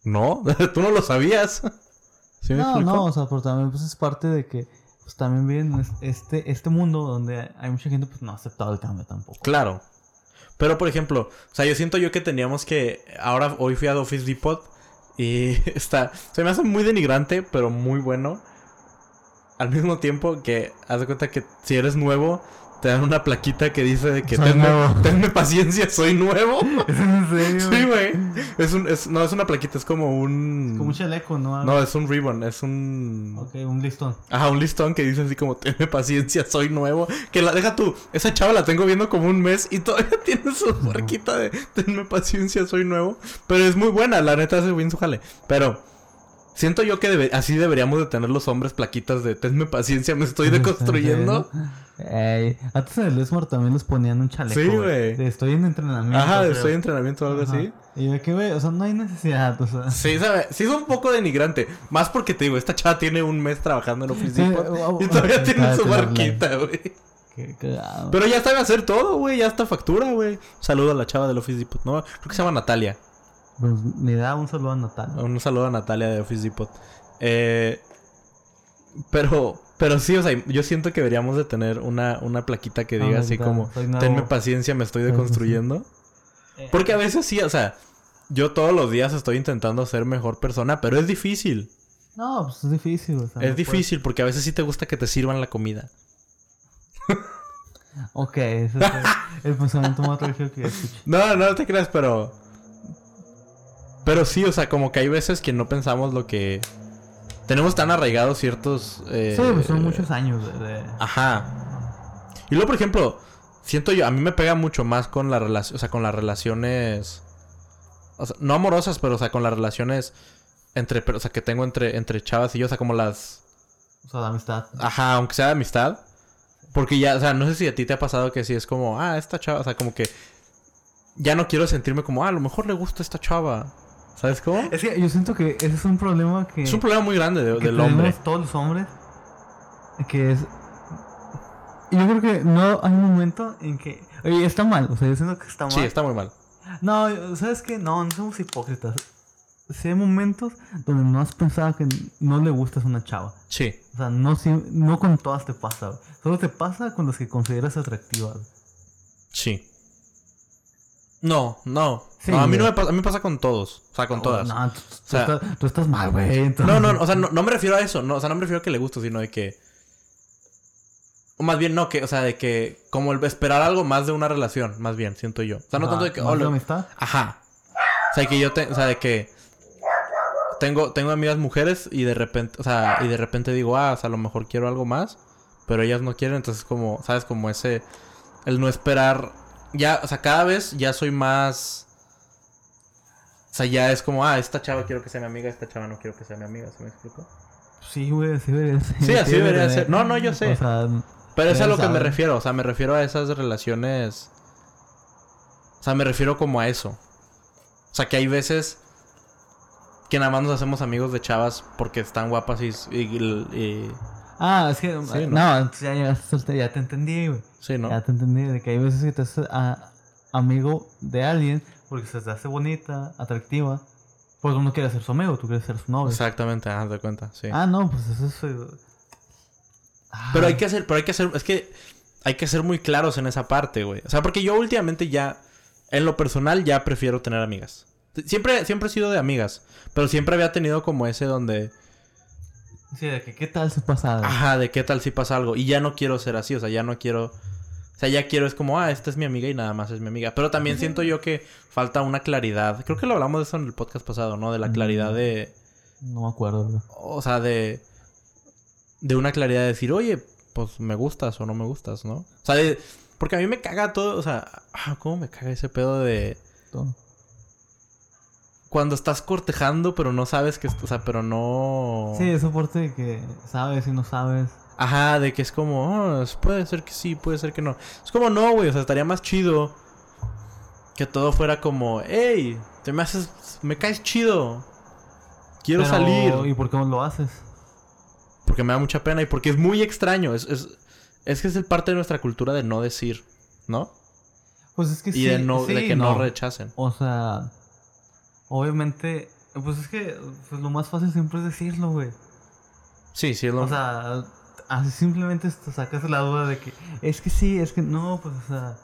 Speaker 2: no, tú no lo sabías. ¿Sí me
Speaker 1: No,
Speaker 2: explico?
Speaker 1: no, o sea, pero también pues es parte de que pues también viven en es- este, este mundo donde hay mucha gente pues no ha aceptado el cambio tampoco.
Speaker 2: Claro. Pero, por ejemplo, o sea, yo siento yo que teníamos que... Ahora, hoy fui a Office Depot y está... Se me hace muy denigrante, pero muy bueno. Al mismo tiempo que, haz de cuenta que si eres nuevo, te dan una plaquita que dice de que tenme,
Speaker 1: nuevo".
Speaker 2: tenme paciencia, soy nuevo.
Speaker 1: ¿Es en serio?
Speaker 2: sí, güey. Es un, es, no, es una plaquita, es como un...
Speaker 1: Como un chaleco, ¿no?
Speaker 2: No, es un ribbon, es un...
Speaker 1: Ok, un listón.
Speaker 2: Ajá, un listón que dice así como, tenme paciencia, soy nuevo. Que la deja tú, esa chava la tengo viendo como un mes y todavía tiene su marquita de, tenme paciencia, soy nuevo. Pero es muy buena, la neta hace bien su jale. Pero siento yo que debe- así deberíamos de tener los hombres plaquitas de, tenme paciencia, me estoy deconstruyendo.
Speaker 1: Ey, antes en el Esmar también les ponían un chaleco.
Speaker 2: Sí, güey.
Speaker 1: Estoy en entrenamiento.
Speaker 2: Ajá,
Speaker 1: creo.
Speaker 2: estoy en entrenamiento o algo
Speaker 1: Ajá.
Speaker 2: así.
Speaker 1: Y de que, güey, o sea, no hay necesidad, o sea.
Speaker 2: Sí, sabe, sí es un poco denigrante. Más porque te digo, esta chava tiene un mes trabajando en Depot
Speaker 1: wow,
Speaker 2: y todavía
Speaker 1: wow,
Speaker 2: tiene
Speaker 1: todavía
Speaker 2: su
Speaker 1: tiene la
Speaker 2: marquita, güey. Pero ya sabe hacer todo, güey. Ya está factura, güey. Saludo a la chava del Office Depot. No, creo que se llama Natalia.
Speaker 1: Pues me da un saludo a Natal.
Speaker 2: Un saludo a Natalia de Office Depot. Eh, pero, pero sí, o sea, yo siento que deberíamos de tener una, una plaquita que diga
Speaker 1: Ah,
Speaker 2: así
Speaker 1: verdad,
Speaker 2: como, tenme paciencia, me estoy deconstruyendo.
Speaker 1: Eh,
Speaker 2: Porque a veces sí, o sea, yo todos los días estoy intentando ser mejor persona, pero es difícil.
Speaker 1: No, pues es difícil, o sea.
Speaker 2: es
Speaker 1: no
Speaker 2: difícil porque a veces sí te gusta que te sirvan la comida.
Speaker 1: Ok, ese es el, el pensamiento más rígido que escuché.
Speaker 2: No, no te creas, pero. Pero sí, o sea, como que hay veces que no pensamos lo que. Tenemos tan arraigados ciertos. eh,
Speaker 1: Sí, pues son muchos años de. de-
Speaker 2: Ajá. Y luego, por ejemplo, siento yo, a mí me pega mucho más con la relación, o sea, con las relaciones. O sea, no amorosas, pero, o sea, con las relaciones entre, o sea, que tengo entre, entre chavas y yo, o sea, como las.
Speaker 1: O sea, de amistad.
Speaker 2: Ajá, aunque sea de amistad. Porque ya, o sea, no sé si a ti te ha pasado que si es como, ah, esta chava, o sea, como que ya no quiero sentirme como, ah, a lo mejor le gusta esta chava. ¿Sabes cómo?
Speaker 1: Es que yo siento que ese es un problema que.
Speaker 2: Es un problema muy grande de-
Speaker 1: que
Speaker 2: del hombre.
Speaker 1: todos los hombres. Que es. yo creo que no hay un momento en que. Oye, está mal. O sea, yo siento que está mal.
Speaker 2: Sí, está muy mal.
Speaker 1: No, ¿sabes qué? No, no somos hipócritas. Sí hay momentos donde no has pensado que no le gustas a una chava.
Speaker 2: Sí.
Speaker 1: O sea, no, siem- no con todas te pasa. Solo te pasa con las que consideras atractivas.
Speaker 2: Sí. No, no.
Speaker 1: Sí,
Speaker 2: no, a mí no me pasa, a mí me pasa con todos. O sea, con todas.
Speaker 1: No, tú,
Speaker 2: sea-
Speaker 1: estás, tú estás mal, güey. entonces-
Speaker 2: No, no, o sea, no, no me refiero a eso. No, o sea, no me refiero a que le guste, sino de que. O más bien, no, que, o sea, de que. Como el esperar algo más de una relación, más bien, siento yo. O sea, no tanto de que.
Speaker 1: ¿más
Speaker 2: oh,
Speaker 1: de amistad?
Speaker 2: Ajá. O sea, que yo te, o sea, de que tengo tengo amigas mujeres y de repente, o sea, y de repente digo, "Ah, o sea, a lo mejor quiero algo más", pero ellas no quieren, entonces como, sabes, como ese el no esperar ya, o sea, cada vez ya soy más o sea, ya es como, ah, esta chava quiero que sea mi amiga, esta chava no quiero que sea mi amiga, ¿se me explico?
Speaker 1: Sí, güey, así debería ser.
Speaker 2: Sí, así debería ser. No, no, yo sé.
Speaker 1: O sea,
Speaker 2: Pero es a lo que me refiero, o sea, me refiero a esas relaciones. O sea, me refiero como a eso. O sea, que hay veces que nada más nos hacemos amigos de chavas porque están guapas y. y- y-
Speaker 1: Ah, es que.
Speaker 2: Sí,
Speaker 1: no,
Speaker 2: ¿no?
Speaker 1: entonces ya llegaste ya te entendí, güey.
Speaker 2: sí, ¿no?
Speaker 1: Ya te entendí. De que hay veces que te haces a- amigo de alguien porque se te hace bonita, atractiva. Porque no quieres ser su amigo, tú quieres ser su novio.
Speaker 2: Exactamente, haz de cuenta, sí.
Speaker 1: Ah, no, pues eso es. eh, ah,
Speaker 2: Pero hay que hacer, pero hay que hacer, es que hay que ser muy claros en esa parte, güey. O sea, porque yo últimamente ya, en lo personal, ya prefiero tener amigas. Siempre, siempre he sido de amigas, pero siempre había tenido como ese donde.
Speaker 1: Sí, de que qué tal se pasa.
Speaker 2: Ajá, de qué tal si pasa algo. Y ya no quiero ser así, o sea, ya no quiero. O sea, ya quiero, es como, ah, esta es mi amiga y nada más es mi amiga. Pero también siento yo que falta una claridad. Creo que lo hablamos de eso en el podcast pasado, ¿no? De la claridad de.
Speaker 1: No me acuerdo.
Speaker 2: O sea, de. De una claridad de decir, oye, pues me gustas o no me gustas, ¿no? O sea, de. Porque a mí me caga todo, o sea, ah, ¿cómo me caga ese pedo de.
Speaker 1: Todo.
Speaker 2: Cuando estás cortejando, pero no sabes que. O sea, pero no.
Speaker 1: Sí, esa parte de que sabes y no sabes.
Speaker 2: Ajá, de que es como, "Ah, puede ser que sí, puede ser que no. Es como, no, güey, o sea, estaría más chido que todo fuera como, hey, te me haces, me caes chido. Quiero
Speaker 1: Pero,
Speaker 2: salir.
Speaker 1: ¿Y por qué no lo haces?
Speaker 2: Porque me da mucha pena y porque es muy extraño. Es, es, es que es el parte de nuestra cultura de no decir, ¿no?
Speaker 1: Pues es que
Speaker 2: Y
Speaker 1: sí.
Speaker 2: de, no, de
Speaker 1: sí,
Speaker 2: que no. rechacen.
Speaker 1: O sea, obviamente, pues es que pues lo más fácil siempre es decirlo, güey.
Speaker 2: Sí, sí, es lo...
Speaker 1: O sea, así simplemente te sacas la duda de que es que sí, es que no, pues o sea,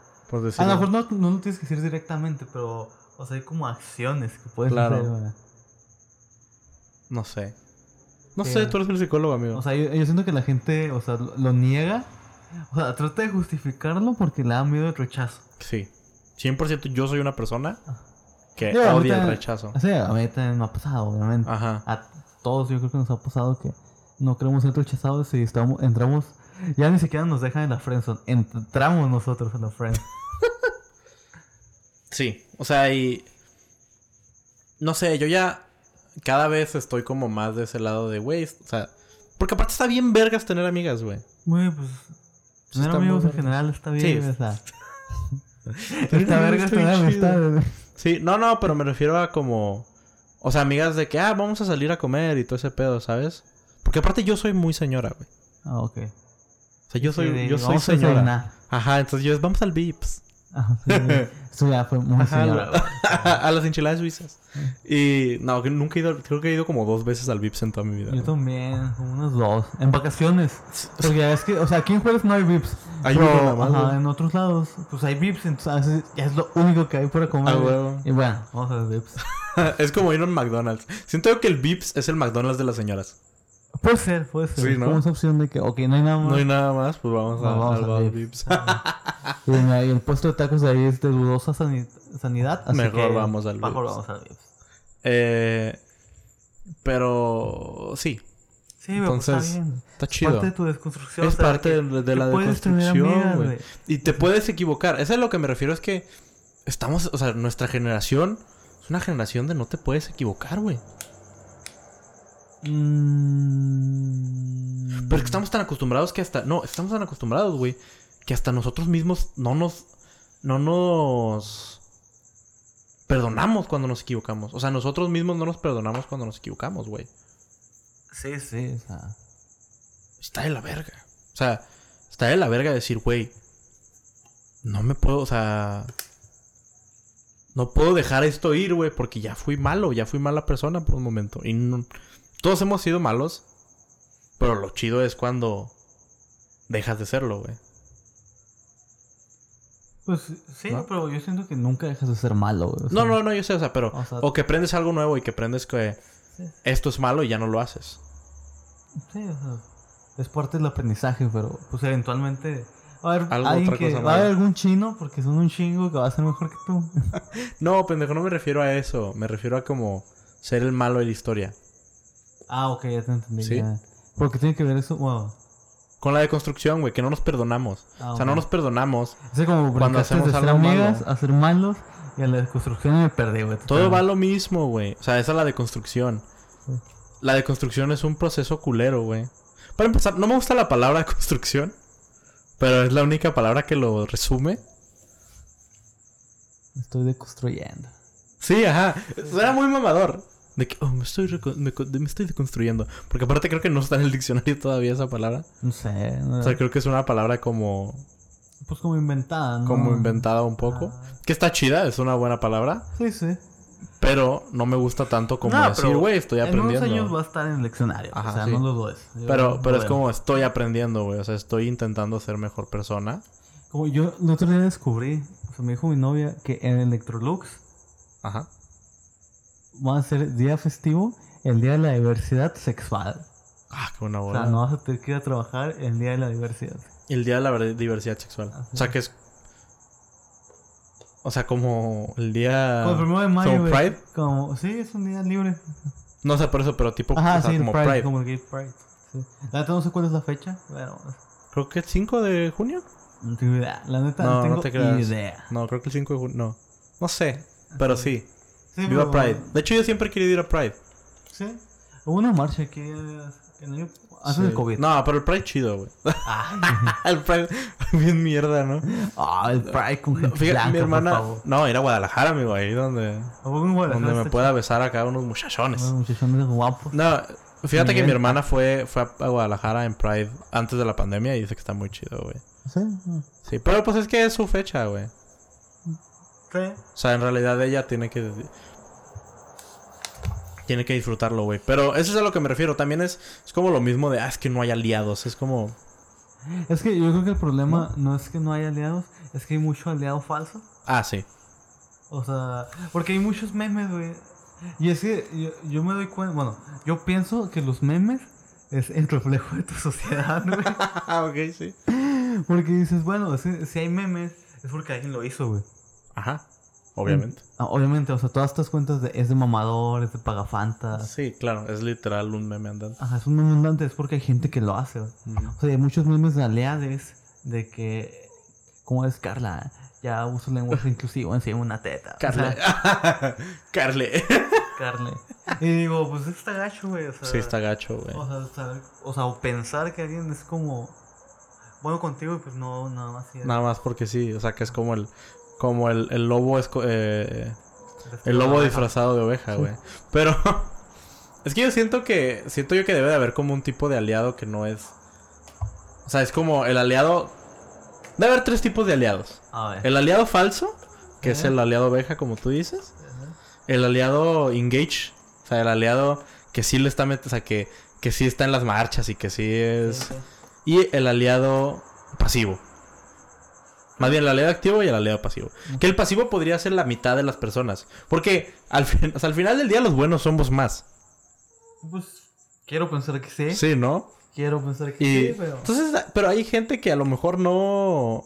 Speaker 1: a lo mejor no, no lo tienes que decir directamente, pero o sea, hay como acciones que puedes
Speaker 2: Claro.
Speaker 1: hacer, güey.
Speaker 2: No sé. No
Speaker 1: Sí.
Speaker 2: sé, tú eres el psicólogo, amigo.
Speaker 1: O sea, yo, yo siento que la gente, o sea, lo, lo niega, o sea, trata de justificarlo porque le da miedo el rechazo.
Speaker 2: sí. 100% yo soy una persona que odia el rechazo.
Speaker 1: O sea, a mí también me ha pasado, obviamente.
Speaker 2: Ajá.
Speaker 1: A todos yo creo que nos ha pasado que no queremos ser rechazados y estamos, entramos, ya ni siquiera nos dejan en la friendzone, entramos nosotros en la friendzone.
Speaker 2: Sí, o sea, y... No sé, yo ya cada vez estoy como más de ese lado de, güey, o sea... Porque aparte está bien vergas tener amigas, güey.
Speaker 1: Güey, pues, tener
Speaker 2: está muy
Speaker 1: amigos en
Speaker 2: vergas.
Speaker 1: general está
Speaker 2: Sí.
Speaker 1: bien.
Speaker 2: Tener
Speaker 1: Está
Speaker 2: amigos
Speaker 1: verga
Speaker 2: está
Speaker 1: tener amistades.
Speaker 2: Sí, no, no, pero me refiero a como... O sea, amigas de que, ah, vamos a salir a comer y todo ese pedo, ¿sabes? Porque aparte yo soy muy señora, güey.
Speaker 1: Ah, ok.
Speaker 2: O sea, yo soy,
Speaker 1: Sí,
Speaker 2: yo soy señora. Ajá, entonces yo, vamos al Vips.
Speaker 1: Ah, sí, Eso ya fue muy
Speaker 2: Ajá, a las enchiladas suizas. Y no, que nunca he ido, creo que he ido como dos veces al Vips en toda mi vida.
Speaker 1: Yo también, como unos dos. En vacaciones. Porque es que, o sea, aquí en Juárez no hay VIPs.
Speaker 2: Hay
Speaker 1: pero,
Speaker 2: uno nada más,
Speaker 1: ajá,
Speaker 2: güey.
Speaker 1: en otros lados, pues hay VIPs, entonces ya es lo único que hay para comer.
Speaker 2: Ah, huevo.
Speaker 1: Y bueno, vamos a ver VIPs.
Speaker 2: es como ir a un McDonald's. Siento que el Vips es el McDonald's de las señoras.
Speaker 1: Puede ser, puede ser.
Speaker 2: Sí,
Speaker 1: Es
Speaker 2: ¿no?
Speaker 1: Como esa opción de que, ok, no hay nada más.
Speaker 2: No hay nada más, pues vamos, a,
Speaker 1: No, vamos
Speaker 2: al Bar
Speaker 1: Vips. Y, el puesto de tacos de ahí es de dudosa sani- sanidad. Así
Speaker 2: Mejor
Speaker 1: que
Speaker 2: vamos al
Speaker 1: Mejor
Speaker 2: Vips.
Speaker 1: vamos al VIPs.
Speaker 2: eh, pero sí,
Speaker 1: Sí, pues
Speaker 2: Entonces,
Speaker 1: está bien.
Speaker 2: está
Speaker 1: Es
Speaker 2: chido.
Speaker 1: parte de tu desconstrucción.
Speaker 2: Es
Speaker 1: o sea,
Speaker 2: parte
Speaker 1: que-
Speaker 2: de, la deconstrucción, güey. Y te puedes equivocar. Eso es lo que me refiero. Es que estamos, o sea, nuestra generación es una generación de no te puedes equivocar, güey.
Speaker 1: Mm,
Speaker 2: Pero es que estamos tan acostumbrados que hasta... No, estamos tan acostumbrados, güey. Que hasta nosotros mismos no nos... No nos... Perdonamos cuando nos equivocamos. O sea, nosotros mismos no nos perdonamos cuando nos equivocamos, güey.
Speaker 1: Sí, sí, o sea.
Speaker 2: Está de la verga. O sea, está de la verga decir, güey, no me puedo, o sea, no puedo dejar esto ir, güey, porque ya fui malo, ya fui mala persona por un momento. Y no- todos hemos sido malos, pero lo chido es cuando dejas de serlo, güey.
Speaker 1: Pues sí,
Speaker 2: ¿No?
Speaker 1: pero yo siento que nunca dejas de ser malo, güey. o
Speaker 2: No,
Speaker 1: sea,
Speaker 2: no, no, yo sé, o sea, pero...
Speaker 1: o sea-
Speaker 2: o que aprendes algo nuevo y que aprendes que
Speaker 1: Sí.
Speaker 2: esto es malo y ya no lo haces.
Speaker 1: Sí, o sea, es parte del aprendizaje, pero pues eventualmente va a haber alguien
Speaker 2: otra
Speaker 1: que
Speaker 2: cosa
Speaker 1: va a haber algún chino porque son un chingo que va a ser mejor que tú.
Speaker 2: No, pendejo, no me refiero a eso. Me refiero a como ser el malo de la historia.
Speaker 1: Ah, ok, ya te entendí.
Speaker 2: Sí.
Speaker 1: ya. Porque tiene que ver eso, wow.
Speaker 2: Con la deconstrucción, güey, que no nos perdonamos.
Speaker 1: Ah,
Speaker 2: O sea, no nos perdonamos.
Speaker 1: Es como
Speaker 2: Cuando hacemos
Speaker 1: de ser
Speaker 2: algo
Speaker 1: amigas
Speaker 2: malo.
Speaker 1: a ser malos y a la deconstrucción me perdí, güey.
Speaker 2: Todo va lo mismo, güey. O sea, esa es la deconstrucción.
Speaker 1: Sí.
Speaker 2: La deconstrucción es un proceso culero, güey. Para empezar, no me gusta la palabra construcción. Pero es la única palabra que lo resume.
Speaker 1: Me estoy deconstruyendo.
Speaker 2: Sí, ajá. Suena muy mamador. De que, oh, me estoy, me, me estoy deconstruyendo. Porque aparte creo que no está en el diccionario todavía esa palabra.
Speaker 1: No sé. no-
Speaker 2: O sea, creo que es una palabra como,
Speaker 1: pues como inventada, ¿no?
Speaker 2: como inventada un poco.
Speaker 1: Ah.
Speaker 2: Que está chida, es una buena palabra.
Speaker 1: Sí, sí.
Speaker 2: Pero no me gusta tanto como
Speaker 1: No,
Speaker 2: decir, güey, estoy
Speaker 1: En unos
Speaker 2: aprendiendo.
Speaker 1: años va a estar en el leccionario.
Speaker 2: Ajá,
Speaker 1: o sea,
Speaker 2: sí.
Speaker 1: no lo dudes. Yo
Speaker 2: Pero, pero es como estoy aprendiendo, güey. O sea, estoy intentando ser mejor persona.
Speaker 1: Como yo el otro día descubrí, o sea, me dijo mi novia que en Electrolux
Speaker 2: Ajá.
Speaker 1: Va a ser día festivo el día de la diversidad sexual.
Speaker 2: Ah, qué buena
Speaker 1: O
Speaker 2: bola.
Speaker 1: sea, no vas a tener que ir a trabajar el día de la diversidad.
Speaker 2: El día de la ver- diversidad sexual.
Speaker 1: Así
Speaker 2: O sea, que es. O sea, como el día.
Speaker 1: Como el primero de mayo,
Speaker 2: ¿Como. Pride?
Speaker 1: Como, sí, es un día libre.
Speaker 2: No sé por eso, pero tipo.
Speaker 1: Ajá,
Speaker 2: o sea,
Speaker 1: sí, el
Speaker 2: como
Speaker 1: Pride,
Speaker 2: Pride.
Speaker 1: como el Gay Pride. Sí. La neta no sé cuál es la fecha, pero
Speaker 2: Creo que es 5 de junio.
Speaker 1: no tengo idea. La neta
Speaker 2: No,
Speaker 1: no,
Speaker 2: no
Speaker 1: tengo
Speaker 2: te creas.
Speaker 1: idea.
Speaker 2: No, creo que el 5 de junio. No. No sé. Pero sí.
Speaker 1: Sí,
Speaker 2: Viva
Speaker 1: pero-
Speaker 2: Pride. De hecho, yo siempre he querido ir a Pride.
Speaker 1: Sí. Hubo una marcha aquí eh, el antes
Speaker 2: Sí.
Speaker 1: del COVID.
Speaker 2: No, pero el Pride chido, güey.
Speaker 1: Ay.
Speaker 2: el Pride. Bien mierda, ¿no?
Speaker 1: Ah, el Pride con gente
Speaker 2: Fíjate,
Speaker 1: blanca,
Speaker 2: mi hermana.
Speaker 1: por favor.
Speaker 2: No, ir a Guadalajara, amigo. Ahí donde.
Speaker 1: ¿A poco en Guadalajara
Speaker 2: Donde me pueda besar acá unos muchachones.
Speaker 1: chido? Unos muchachones guapos.
Speaker 2: No, fíjate que mi hermana fue, fue a Guadalajara en Pride antes de la pandemia y dice que está muy chido, güey.
Speaker 1: Sí.
Speaker 2: Sí, pero pues es que es su fecha, güey.
Speaker 1: Sí.
Speaker 2: O sea, en realidad ella tiene que... Tiene que disfrutarlo, güey. Pero eso es a lo que me refiero. También es, es como lo mismo de, ah, es que no hay aliados. Es como...
Speaker 1: Es que yo creo que el problema no es que no hay aliados, es que hay mucho aliado falso.
Speaker 2: Ah, sí.
Speaker 1: O sea, porque hay muchos memes, güey. Y es que yo, yo me doy cuenta, bueno, yo pienso que los memes es el reflejo de tu sociedad, güey.
Speaker 2: Ok, sí.
Speaker 1: Porque dices, bueno, si, si hay memes, es porque alguien lo hizo, güey.
Speaker 2: Ajá. Obviamente.
Speaker 1: Ah, obviamente, o sea, todas estas cuentas de, es de mamador, es de pagafantas.
Speaker 2: Sí, claro. Es literal un meme andante.
Speaker 1: Ajá, es un meme andante, es porque hay gente que lo hace. O sea, hay muchos memes de aliades de que, ¿cómo es Carla? Ya uso lenguaje inclusivo encima de una teta. O
Speaker 2: Carle.
Speaker 1: sea,
Speaker 2: Carle.
Speaker 1: Carle. Y digo, pues está gacho, güey. O sea,
Speaker 2: Sí, está gacho, güey.
Speaker 1: O sea, o sea, o pensar que alguien es como bueno contigo y pues no, nada más. sí,
Speaker 2: Nada más porque sí. O sea, que es como el... Como el, el lobo esco- eh, El lobo disfrazado de oveja, güey. Pero es que yo siento que siento yo que debe de haber como un tipo de aliado que no es O sea, es como el aliado Debe haber tres tipos de aliados.
Speaker 1: A ver.
Speaker 2: El aliado falso, que es el aliado oveja como tú dices. El aliado engage, o sea, el aliado que sí le está metiendo, o sea, que, que sí está en las marchas y que sí es... Y el aliado pasivo. Más bien el aliado activo y el aliado pasivo. Que el pasivo podría ser la mitad de las personas. Porque al, fin- o sea, al final del día los buenos somos más.
Speaker 1: Pues quiero pensar que sí.
Speaker 2: Sí, ¿no?
Speaker 1: Quiero pensar que
Speaker 2: Y
Speaker 1: sí, pero.
Speaker 2: entonces, pero hay gente que a lo mejor no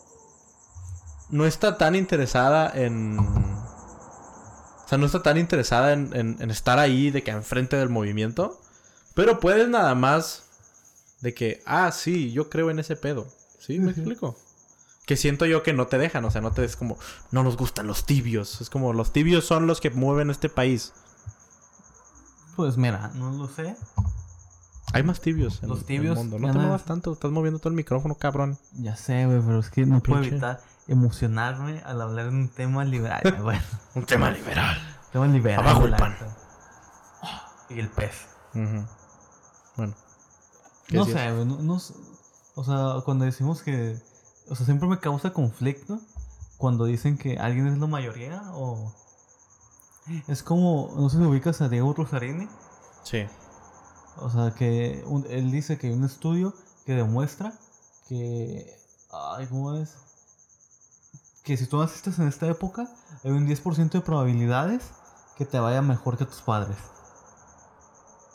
Speaker 2: no está tan interesada en o sea, no está tan interesada en, en- en estar ahí de que enfrente del movimiento, pero puedes nada más de que, ah, sí, yo creo en ese pedo. ¿Sí? ¿Me explico? Que siento yo que no te dejan, o sea, no te es como, no nos gustan los tibios. Es como, los tibios son los que mueven este país.
Speaker 1: Pues mira, no lo sé.
Speaker 2: Hay más tibios en
Speaker 1: Los
Speaker 2: en el
Speaker 1: tibios
Speaker 2: mundo. No te muevas tanto, estás moviendo todo el micrófono, cabrón.
Speaker 1: Ya sé, güey, pero es que no puedo evitar emocionarme al hablar de un tema liberal. bueno,
Speaker 2: Un tema liberal.
Speaker 1: tema liberal.
Speaker 2: Abajo el pan.
Speaker 1: Y el pez.
Speaker 2: Bueno. ¿Qué
Speaker 1: No sé, güey. No. O sea, cuando decimos que. O sea, siempre me causa conflicto cuando dicen que alguien es la mayoría o. Es como. No sé si ubicas a Diego Rosarini.
Speaker 2: Sí.
Speaker 1: O sea, que un- él dice que hay un estudio que demuestra que. Ay, ¿cómo es? Que si tú naciste en esta época, hay un 10% de probabilidades que te vaya mejor que tus padres.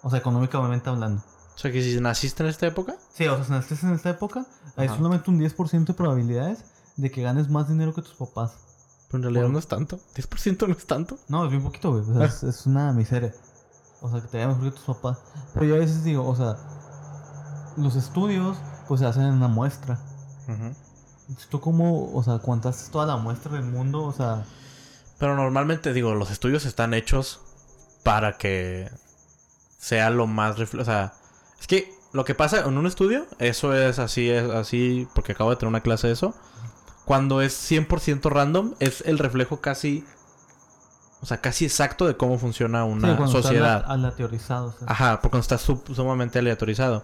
Speaker 1: O sea, económicamente hablando.
Speaker 2: O sea, que si naciste en esta época.
Speaker 1: Sí, o sea, si naciste en esta época, hay
Speaker 2: Ajá.
Speaker 1: solamente un 10% de probabilidades de que ganes más dinero que tus papás.
Speaker 2: Pero en realidad
Speaker 1: Por-
Speaker 2: no es tanto. 10% no es tanto.
Speaker 1: No, es bien poquito, güey. O sea, es, es una miseria. O sea, que te vaya mejor que tus papás. Pero yo a veces digo, o sea, los estudios, pues se hacen en una muestra.
Speaker 2: Ujú.
Speaker 1: Tú como, o sea, cuantas toda la muestra del mundo, o sea,
Speaker 2: Pero normalmente, digo, los estudios están hechos para que sea lo más refle- O sea, es que lo que pasa en un estudio, eso es así, es así, porque acabo de tener una clase de eso. Cuando es 100% random, es el reflejo casi. O sea, casi exacto de cómo funciona una
Speaker 1: cuando
Speaker 2: sociedad.
Speaker 1: está aleatorizado. O sea.
Speaker 2: Ajá, porque está sub- sumamente aleatorizado.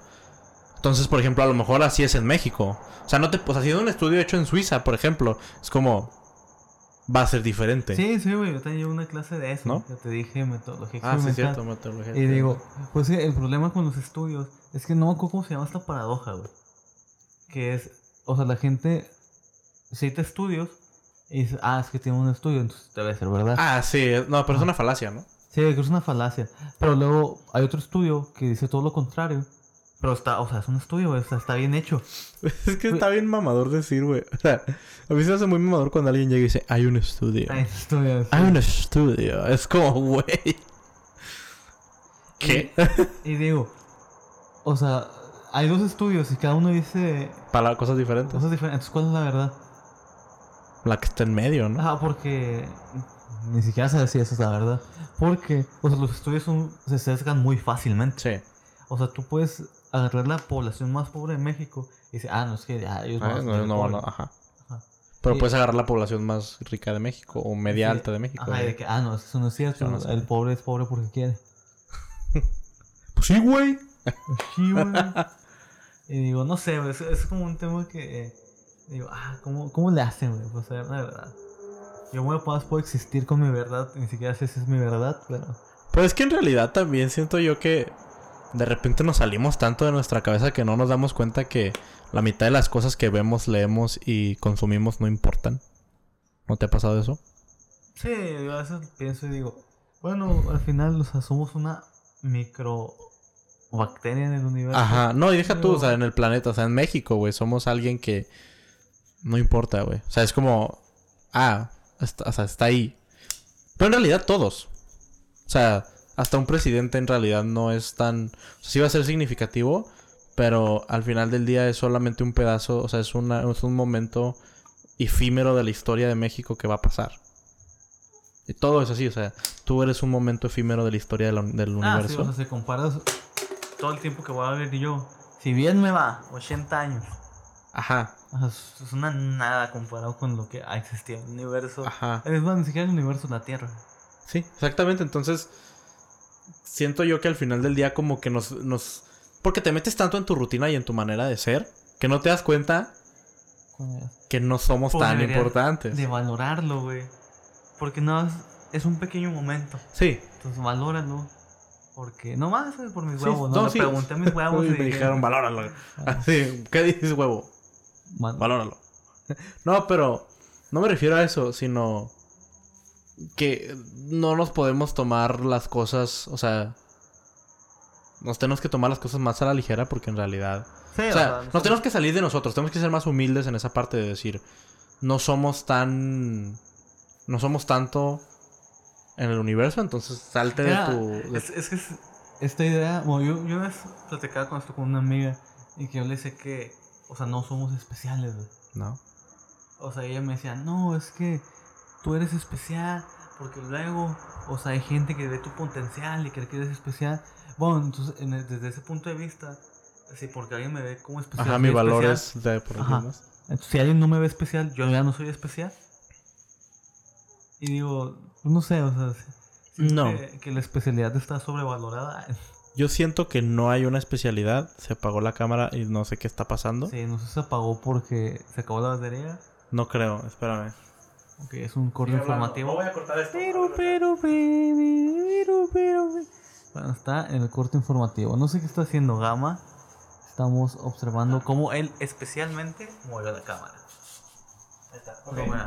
Speaker 2: Entonces, por ejemplo, a lo mejor así es en México. O sea, no te, o sea, si es un estudio hecho en Suiza, por ejemplo, es como va a ser diferente.
Speaker 1: Sí, sí, güey, yo tenía una clase de eso.
Speaker 2: ¿No?
Speaker 1: Te dije metodología
Speaker 2: Ah, sí, cierto, metodología
Speaker 1: Y digo, pues sí, el problema con los estudios es que no me acuerdo cómo se llama esta paradoja, güey. Que es, o sea, la gente cita estudios y dice, ah, es que tiene un estudio, entonces debe ser verdad.
Speaker 2: Ah, sí, no, pero es una falacia, ¿no?
Speaker 1: Sí, que es una falacia. Pero luego hay otro estudio que dice todo lo contrario. Pero está, o sea, es un estudio, güey, o sea, está bien hecho.
Speaker 2: Es que está bien mamador decir, güey. O sea, a mí se me hace muy mamador cuando alguien llega y dice, hay un estudio.
Speaker 1: Hay un estudio. sí.
Speaker 2: Hay un estudio. Es como, güey. ¿Qué?
Speaker 1: Y digo, o sea, hay dos estudios y cada uno dice
Speaker 2: Para cosas diferentes.
Speaker 1: cosas diferentes. Entonces, ¿cuál es la verdad?
Speaker 2: La que está en medio, ¿no?
Speaker 1: Ah, porque ni siquiera sabes si eso es la verdad. Porque, o sea, los estudios son, se sesgan muy fácilmente.
Speaker 2: Sí.
Speaker 1: O sea, tú puedes agarrar la población más pobre de México y decir, ah, no, es que ah, ellos
Speaker 2: Ah,
Speaker 1: van a
Speaker 2: no, no,
Speaker 1: pobres".
Speaker 2: no, ajá.
Speaker 1: Ajá.
Speaker 2: Pero
Speaker 1: Sí.
Speaker 2: puedes agarrar la población más rica de México o media
Speaker 1: Sí.
Speaker 2: alta de México.
Speaker 1: Ajá,
Speaker 2: ¿no?
Speaker 1: de que, ah, no, eso no es cierto.
Speaker 2: No
Speaker 1: el pobre es pobre porque quiere.
Speaker 2: Pues sí, güey.
Speaker 1: Sí, güey. y digo, no sé, es, es como un tema que. eh, digo, ah, ¿cómo, ¿cómo le hacen, güey? Pues la verdad. Yo, muy apenas puedo existir con mi verdad, ni siquiera sé si es mi verdad, pero.
Speaker 2: Pero es que en realidad también siento yo que de repente nos salimos tanto de nuestra cabeza que no nos damos cuenta que la mitad de las cosas que vemos, leemos y consumimos no importan. ¿No te ha pasado eso?
Speaker 1: Sí, yo a veces pienso y digo, bueno, al final, o sea, somos una microbacteria en el universo.
Speaker 2: Ajá, no, y deja tú, o sea, en el planeta, o sea, en México, güey, somos alguien que no importa, güey. O sea, es como, ah, está, o sea, está ahí. Pero en realidad todos. O sea, hasta un presidente en realidad no es tan, o sea, sí va a ser significativo, pero al final del día es solamente un pedazo, o sea, es, una, es un momento efímero de la historia de México que va a pasar. Y todo es así, o sea, tú eres un momento efímero de la historia de la- del
Speaker 1: Ah,
Speaker 2: universo.
Speaker 1: sí, o sea, si comparas todo el tiempo que voy a vivir yo, si bien me va, 80 años.
Speaker 2: Ajá,
Speaker 1: O sea, es es una nada comparado con lo que ha existido en el universo.
Speaker 2: ajá.
Speaker 1: Es más, ni siquiera el universo, la Tierra.
Speaker 2: Sí, exactamente. Entonces, siento yo que al final del día como que nos, nos... Porque te metes tanto en tu rutina y en tu manera de ser que no te das cuenta que no somos
Speaker 1: Pues
Speaker 2: tan importantes.
Speaker 1: De valorarlo, güey. Porque no es, es un pequeño momento.
Speaker 2: Sí.
Speaker 1: Entonces, valóralo. Porque, no más, por mis
Speaker 2: Sí,
Speaker 1: huevos. No,
Speaker 2: no,
Speaker 1: le
Speaker 2: sí.
Speaker 1: pregunté a mis huevos y
Speaker 2: me
Speaker 1: dije,
Speaker 2: dijeron, valóralo. Así, ¿qué dices, huevo?
Speaker 1: "Man-
Speaker 2: Valóralo. No, pero no me refiero a eso, sino que no nos podemos tomar las cosas, o sea, nos tenemos que tomar las cosas más a la ligera porque en realidad
Speaker 1: Sí,
Speaker 2: O sea, nos tenemos que salir de nosotros, tenemos que ser más humildes en esa parte de decir, no somos tan, no somos tanto en el universo, entonces salte
Speaker 1: Mira,
Speaker 2: de tu... de-
Speaker 1: Es, es que es- esta idea, bueno, yo, yo una vez platicaba con esto con una amiga y que yo le decía que, o sea, no somos especiales, güey.
Speaker 2: No.
Speaker 1: O sea, ella me decía, no, es que tú eres especial porque luego, o sea, hay gente que ve tu potencial y cree que eres especial. Bueno, entonces, en el- desde ese punto de vista, sí, porque alguien me ve como especial.
Speaker 2: Ajá, mi valor
Speaker 1: especial.
Speaker 2: es de por
Speaker 1: Ajá. Entonces, si alguien no me ve especial, yo ya no soy especial. Y digo, no sé, o sea, si- siento
Speaker 2: No.
Speaker 1: Que, que la especialidad está sobrevalorada.
Speaker 2: Yo siento que no hay una especialidad. Se apagó la cámara y no sé qué está pasando.
Speaker 1: Sí, no sé si se apagó porque se acabó la batería.
Speaker 2: No creo, espérame.
Speaker 1: Ok, es un corte informativo.
Speaker 2: a cortar esto.
Speaker 1: Pero, pero, baby, pero, pero, baby. Bueno, está en el corte informativo. No sé qué está haciendo Gama. Estamos observando cómo él especialmente mueve la cámara.
Speaker 2: Ahí está.
Speaker 1: Pero bueno,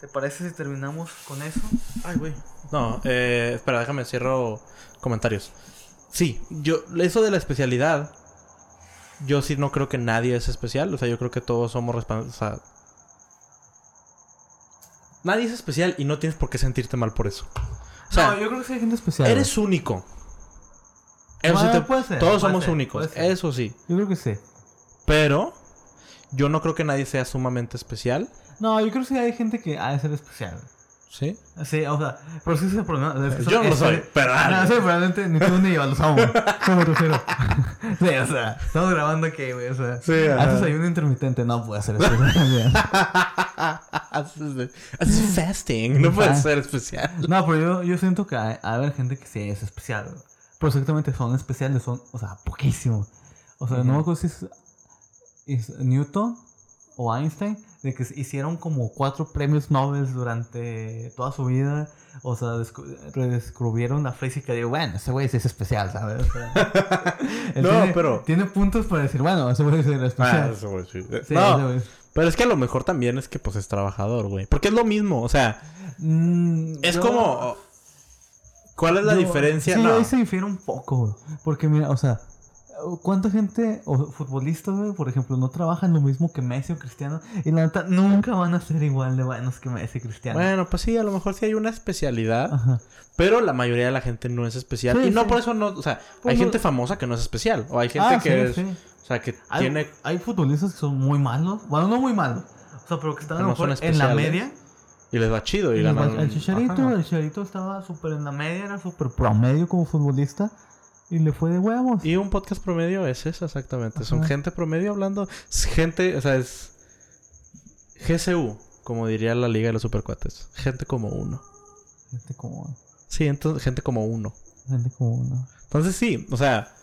Speaker 1: ¿te parece si terminamos con eso?
Speaker 2: Ay, güey. No, eh, espera, déjame cierro comentarios. Sí, yo, eso de la especialidad, yo sí no creo que nadie es especial. O sea, yo creo que todos somos responsables. O sea, nadie es especial y no tienes por qué sentirte mal por eso. O sea,
Speaker 1: no, yo creo que sí hay gente especial.
Speaker 2: eres único. Eso sí
Speaker 1: Bueno,
Speaker 2: te-
Speaker 1: puede ser,
Speaker 2: todos
Speaker 1: puede
Speaker 2: somos
Speaker 1: ser,
Speaker 2: únicos, eso sí.
Speaker 1: Yo creo que sí.
Speaker 2: Pero yo no creo que nadie sea sumamente especial.
Speaker 1: No, yo creo que sí hay gente que ha de ser especial.
Speaker 2: ¿Sí?
Speaker 1: Sí, o sea, pero sí es el problema.
Speaker 2: Yo no lo
Speaker 1: es-
Speaker 2: soy, pero
Speaker 1: No, sí, probablemente ni tú ni yo los amo. ¿Cómo te refiero? Sí, o sea, estamos grabando que, güey, o sea.
Speaker 2: Sí.
Speaker 1: Haces ayuno intermitente, no puede ser eso.
Speaker 2: Haces haces fasting, no puede ser especial.
Speaker 1: no, pero yo, yo siento que hay, haber gente que sí es especial, güey. Pero exactamente son especiales, son, o sea, poquísimo. O sea, no me acuerdo si es, es Newton o Einstein, de que hicieron como cuatro premios Nobel durante toda su vida. O sea, descu- redescubrieron la física digo, bueno, ese güey sí es especial, ¿sabes? O sea, él
Speaker 2: No,
Speaker 1: tiene,
Speaker 2: pero-
Speaker 1: Tiene puntos para decir, bueno, ese güey sí es
Speaker 2: Ah,
Speaker 1: especial.
Speaker 2: eso, güey, sí.
Speaker 1: Sí, ese
Speaker 2: no, pero es que a lo mejor también es que pues es trabajador, güey. Porque es lo mismo, o sea,
Speaker 1: Mm,
Speaker 2: es
Speaker 1: yo-
Speaker 2: como... ¿Cuál es la
Speaker 1: yo-
Speaker 2: diferencia?
Speaker 1: Sí,
Speaker 2: no.
Speaker 1: ahí se difiere un poco, güey. Porque mira, o sea, ¿cuánta gente o futbolistas, güey, por ejemplo, no trabajan lo mismo que Messi o Cristiano? Y la neta, nunca van a ser igual de buenos que Messi y Cristiano.
Speaker 2: Bueno, pues sí, a lo mejor sí hay una especialidad,
Speaker 1: Ajá.
Speaker 2: pero la mayoría de la gente no es especial.
Speaker 1: Sí,
Speaker 2: y no
Speaker 1: sí.
Speaker 2: por eso no, o sea,
Speaker 1: Pues
Speaker 2: hay
Speaker 1: no-
Speaker 2: gente famosa que no es especial. O hay gente
Speaker 1: Ah,
Speaker 2: que
Speaker 1: sí,
Speaker 2: es, o sea, que
Speaker 1: Hay,
Speaker 2: tiene...
Speaker 1: hay futbolistas que son muy malos. Bueno, no muy malos. O sea, pero que están a lo
Speaker 2: no
Speaker 1: mejor en la media.
Speaker 2: Y les va chido y
Speaker 1: Y
Speaker 2: ganan...
Speaker 1: el Chicharito, el Chicharito estaba súper en la media, era súper promedio como futbolista. Y le fue de huevos.
Speaker 2: Y un podcast promedio es eso exactamente. Son gente promedio hablando. Es gente, o sea, es. GCU, como diría la Liga de los Supercuates. Gente como uno.
Speaker 1: Gente como,
Speaker 2: Sí, entonces, gente como uno.
Speaker 1: gente como uno.
Speaker 2: Entonces sí, o sea.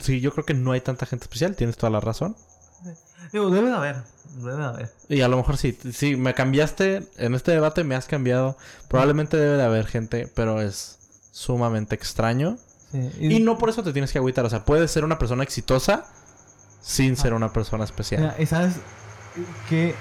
Speaker 2: Sí, yo creo que no hay tanta gente especial, tienes toda la razón.
Speaker 1: Digo, debe de haber. Debe de haber.
Speaker 2: Y a lo mejor sí, sí, me cambiaste, en este debate me has cambiado. Probablemente debe de haber gente, pero es sumamente extraño.
Speaker 1: Sí.
Speaker 2: Y no por eso te tienes que agüitar, o sea, puedes ser una persona exitosa sin ser una persona especial.
Speaker 1: Mira, y sabes que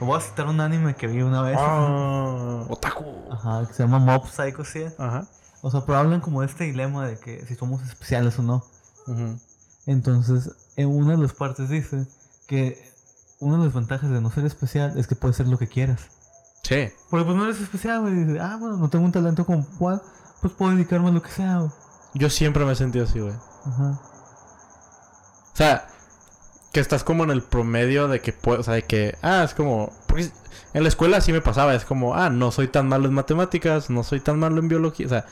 Speaker 1: voy a citar un anime que vi una vez.
Speaker 2: Ah, otaku.
Speaker 1: Ajá, que se llama Mob Psycho 100.
Speaker 2: Ajá.
Speaker 1: O sea, pero hablan como de este dilema de que si somos especiales o no.
Speaker 2: Ujú.
Speaker 1: Entonces, en una de las partes dice que una de las ventajas de no ser especial es que puedes ser lo que quieras.
Speaker 2: Sí.
Speaker 1: Porque pues no eres especial, güey. Dices, ah, bueno, no tengo un talento como cual, pues puedo dedicarme a lo que sea, güey.
Speaker 2: Yo siempre me he sentido así, güey.
Speaker 1: Ajá.
Speaker 2: O sea, que estás como en el promedio de que puedes, o sea, de que, ah, es como, porque en la escuela sí me pasaba, es como, ah, no soy tan malo en matemáticas, no soy tan malo en biología, o sea,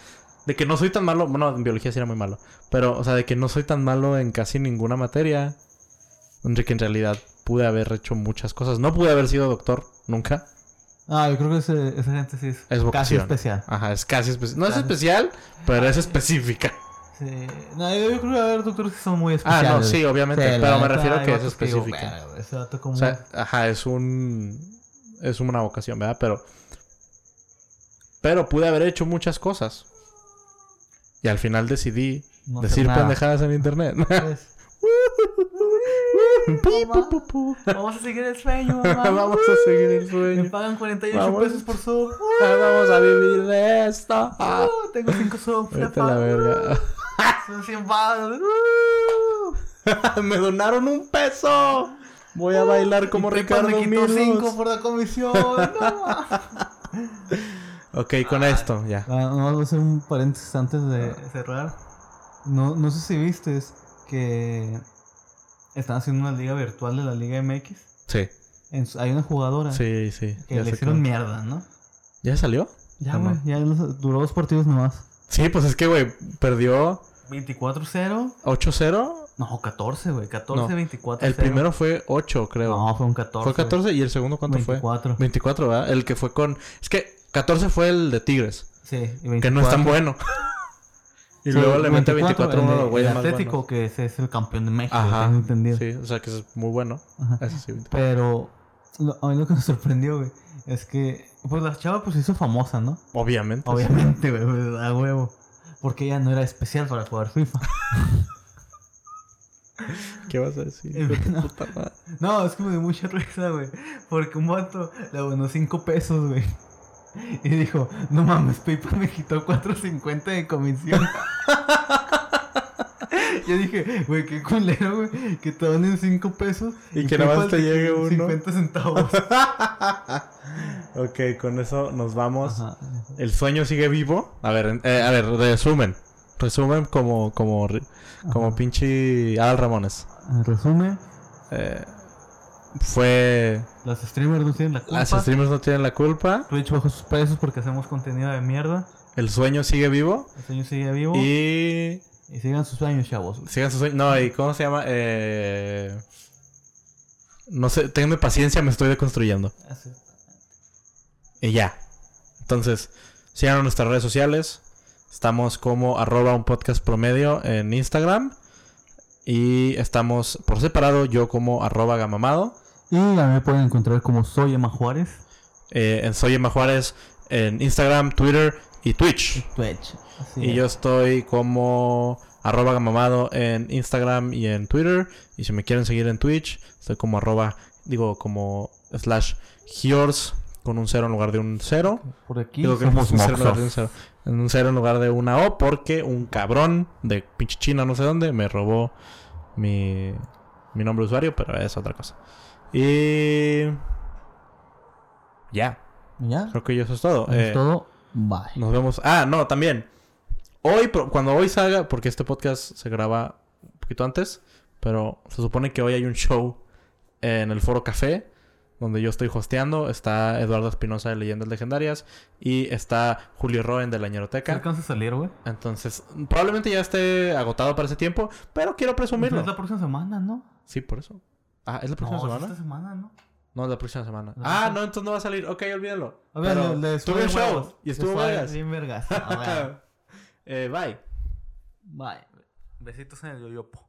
Speaker 2: de que no soy tan malo, bueno, en biología sí era muy malo, pero, o sea, de que no soy tan malo en casi ninguna materia, de que en realidad pude haber hecho muchas cosas, no pude haber sido doctor, nunca,
Speaker 1: Ah, yo creo que ese- esa gente sí es,
Speaker 2: es
Speaker 1: casi especial.
Speaker 2: Ajá, es casi especial, no es especial, pero es específica.
Speaker 1: Sí. No, yo, yo creo que a haber doctores que son muy
Speaker 2: Ah,
Speaker 1: especiales.
Speaker 2: no, sí, obviamente,
Speaker 1: Sí,
Speaker 2: pero me refiero a que es
Speaker 1: digo,
Speaker 2: específica.
Speaker 1: "Verga, güey, ese vato como...
Speaker 2: O sea, ajá, es un. Es una vocación, ¿verdad? Pero. Pero pude haber hecho muchas cosas. Y al final decidí
Speaker 1: No
Speaker 2: decir
Speaker 1: nada.
Speaker 2: pendejadas en internet.
Speaker 1: Pues, Mamá.
Speaker 2: pu.
Speaker 1: Vamos a seguir el sueño, mamá.
Speaker 2: Vamos a seguir el
Speaker 1: Me
Speaker 2: sueño.
Speaker 1: pagan 48
Speaker 2: Vamos.
Speaker 1: pesos por sub.
Speaker 2: Vamos a vivir de esto. Ah,
Speaker 1: Uh, tengo 5 subs.
Speaker 2: Vete a la verga.
Speaker 1: Son 100 baros. Uh.
Speaker 2: Me donaron un peso. Voy a bailar como Ricardo
Speaker 1: me quitó
Speaker 2: Milos.
Speaker 1: 5 por la comisión. No.
Speaker 2: Ok, con esto, ya.
Speaker 1: Ah, no, voy a hacer un paréntesis antes de cerrar. No, no sé si viste que están haciendo una liga virtual de la Liga MX.
Speaker 2: Sí,
Speaker 1: En hay una jugadora
Speaker 2: sí, sí.
Speaker 1: que
Speaker 2: ya
Speaker 1: le hicieron mierda, ¿no?
Speaker 2: ¿Ya salió?
Speaker 1: Ya, güey,
Speaker 2: no.
Speaker 1: ya los- duró dos partidos nomás.
Speaker 2: Sí, pues es que, güey, perdió
Speaker 1: 24-0.
Speaker 2: 8-0.
Speaker 1: No, 14, güey. 14,
Speaker 2: No,
Speaker 1: 24.
Speaker 2: El primero fue 8, creo.
Speaker 1: No, fue un 14.
Speaker 2: fue 14 y el segundo cuánto
Speaker 1: 24.
Speaker 2: fue? 24, ¿verdad? El que fue con... Es que 14 fue el de Tigres,
Speaker 1: Sí, y 24.
Speaker 2: que no es tan bueno. Y luego le mete 24 uno a los
Speaker 1: el,
Speaker 2: güeyes más
Speaker 1: Atlético,
Speaker 2: buenos.
Speaker 1: que ese es el campeón de México,
Speaker 2: Ajá.
Speaker 1: tengo entendido.
Speaker 2: Sí, o sea que es muy bueno.
Speaker 1: Ajá.
Speaker 2: Ese sí, 24.
Speaker 1: Pero lo- a mí lo que me sorprendió, güey, es que pues la chava pues se hizo famosa, ¿no?
Speaker 2: Obviamente.
Speaker 1: Obviamente, güey, pues, a huevo. Porque ella no era especial para jugar FIFA.
Speaker 2: ¿Qué vas a decir? Puta?
Speaker 1: No, es que me dio mucha risa, güey. Porque un vato le abonó 5 pesos, güey. Y dijo, no mames, PayPal me quitó 4.50 de comisión. Yo dije, güey, qué culero, güey, que te donen 5 pesos
Speaker 2: Y que nada más te llegue uno.
Speaker 1: 50 centavos.
Speaker 2: ok, con eso nos vamos.
Speaker 1: Ajá.
Speaker 2: El sueño sigue vivo. A ver, en- eh, a ver, resumen. Resumen como, como, como
Speaker 1: Ajá.
Speaker 2: pinche Adal Ramones.
Speaker 1: En resumen,
Speaker 2: Eh, fue...
Speaker 1: los streamers no tienen la culpa.
Speaker 2: Las streamers no tienen la culpa.
Speaker 1: Twitch bajó sus precios porque hacemos contenido de mierda.
Speaker 2: El sueño sigue vivo.
Speaker 1: El sueño sigue vivo. Y,
Speaker 2: Y...
Speaker 1: sigan sus sueños, chavos.
Speaker 2: Sigan su sueño. No, ¿y cómo se llama? Eh... No sé, tenganme paciencia, me estoy deconstruyendo.
Speaker 1: Así.
Speaker 2: Y ya. Entonces, sigan nuestras redes sociales. Estamos como arroba un podcast promedio en Instagram. Y estamos por separado yo como arroba gamamado.
Speaker 1: Y a mí me pueden encontrar como soy Emma Juárez.
Speaker 2: eh, en Soy Emma Juárez en Instagram, Twitter y Twitch.
Speaker 1: Twitch. Así
Speaker 2: Y
Speaker 1: es.
Speaker 2: yo estoy como arroba gamamado en Instagram y en Twitter. Y si me quieren seguir en Twitch, estoy como arroba, digo, como slash Hiors con un cero en lugar de un cero.
Speaker 1: Por aquí
Speaker 2: Digo que
Speaker 1: somos
Speaker 2: un cero en lugar de un cero. En un cero en lugar de una O porque un cabrón de pinche China no sé dónde me robó mi, mi nombre de usuario, pero es otra cosa. Y... Ya,
Speaker 1: ¿Ya?
Speaker 2: creo que eso es todo.
Speaker 1: Es
Speaker 2: Eh,
Speaker 1: todo. Bye.
Speaker 2: nos vemos. Ah, no, también. Hoy, cuando hoy salga, porque este podcast se graba un poquito antes, pero se supone que hoy hay un show en el Foro Café, donde yo estoy hosteando. Está Eduardo Espinosa de Leyendas Legendarias y está Julio Roen de la
Speaker 1: ¿Qué
Speaker 2: Ñeroteca.
Speaker 1: alcanza a salir, güey?
Speaker 2: Entonces, probablemente ya esté agotado para ese tiempo, pero quiero presumirlo.
Speaker 1: Es la próxima semana, ¿no?
Speaker 2: Sí, por eso. Ah, ¿es la próxima
Speaker 1: no, es
Speaker 2: semana?
Speaker 1: esta semana, ¿no?
Speaker 2: No, es la próxima semana.
Speaker 1: La
Speaker 2: Ah,
Speaker 1: próxima-
Speaker 2: no, entonces no va a salir. Ok, olvídalo.
Speaker 1: A ver,
Speaker 2: Pero tuve show y estuvo vergas.
Speaker 1: Bien vergas. A ver.
Speaker 2: eh, bye.
Speaker 1: Bye. Besitos en el yoyopo.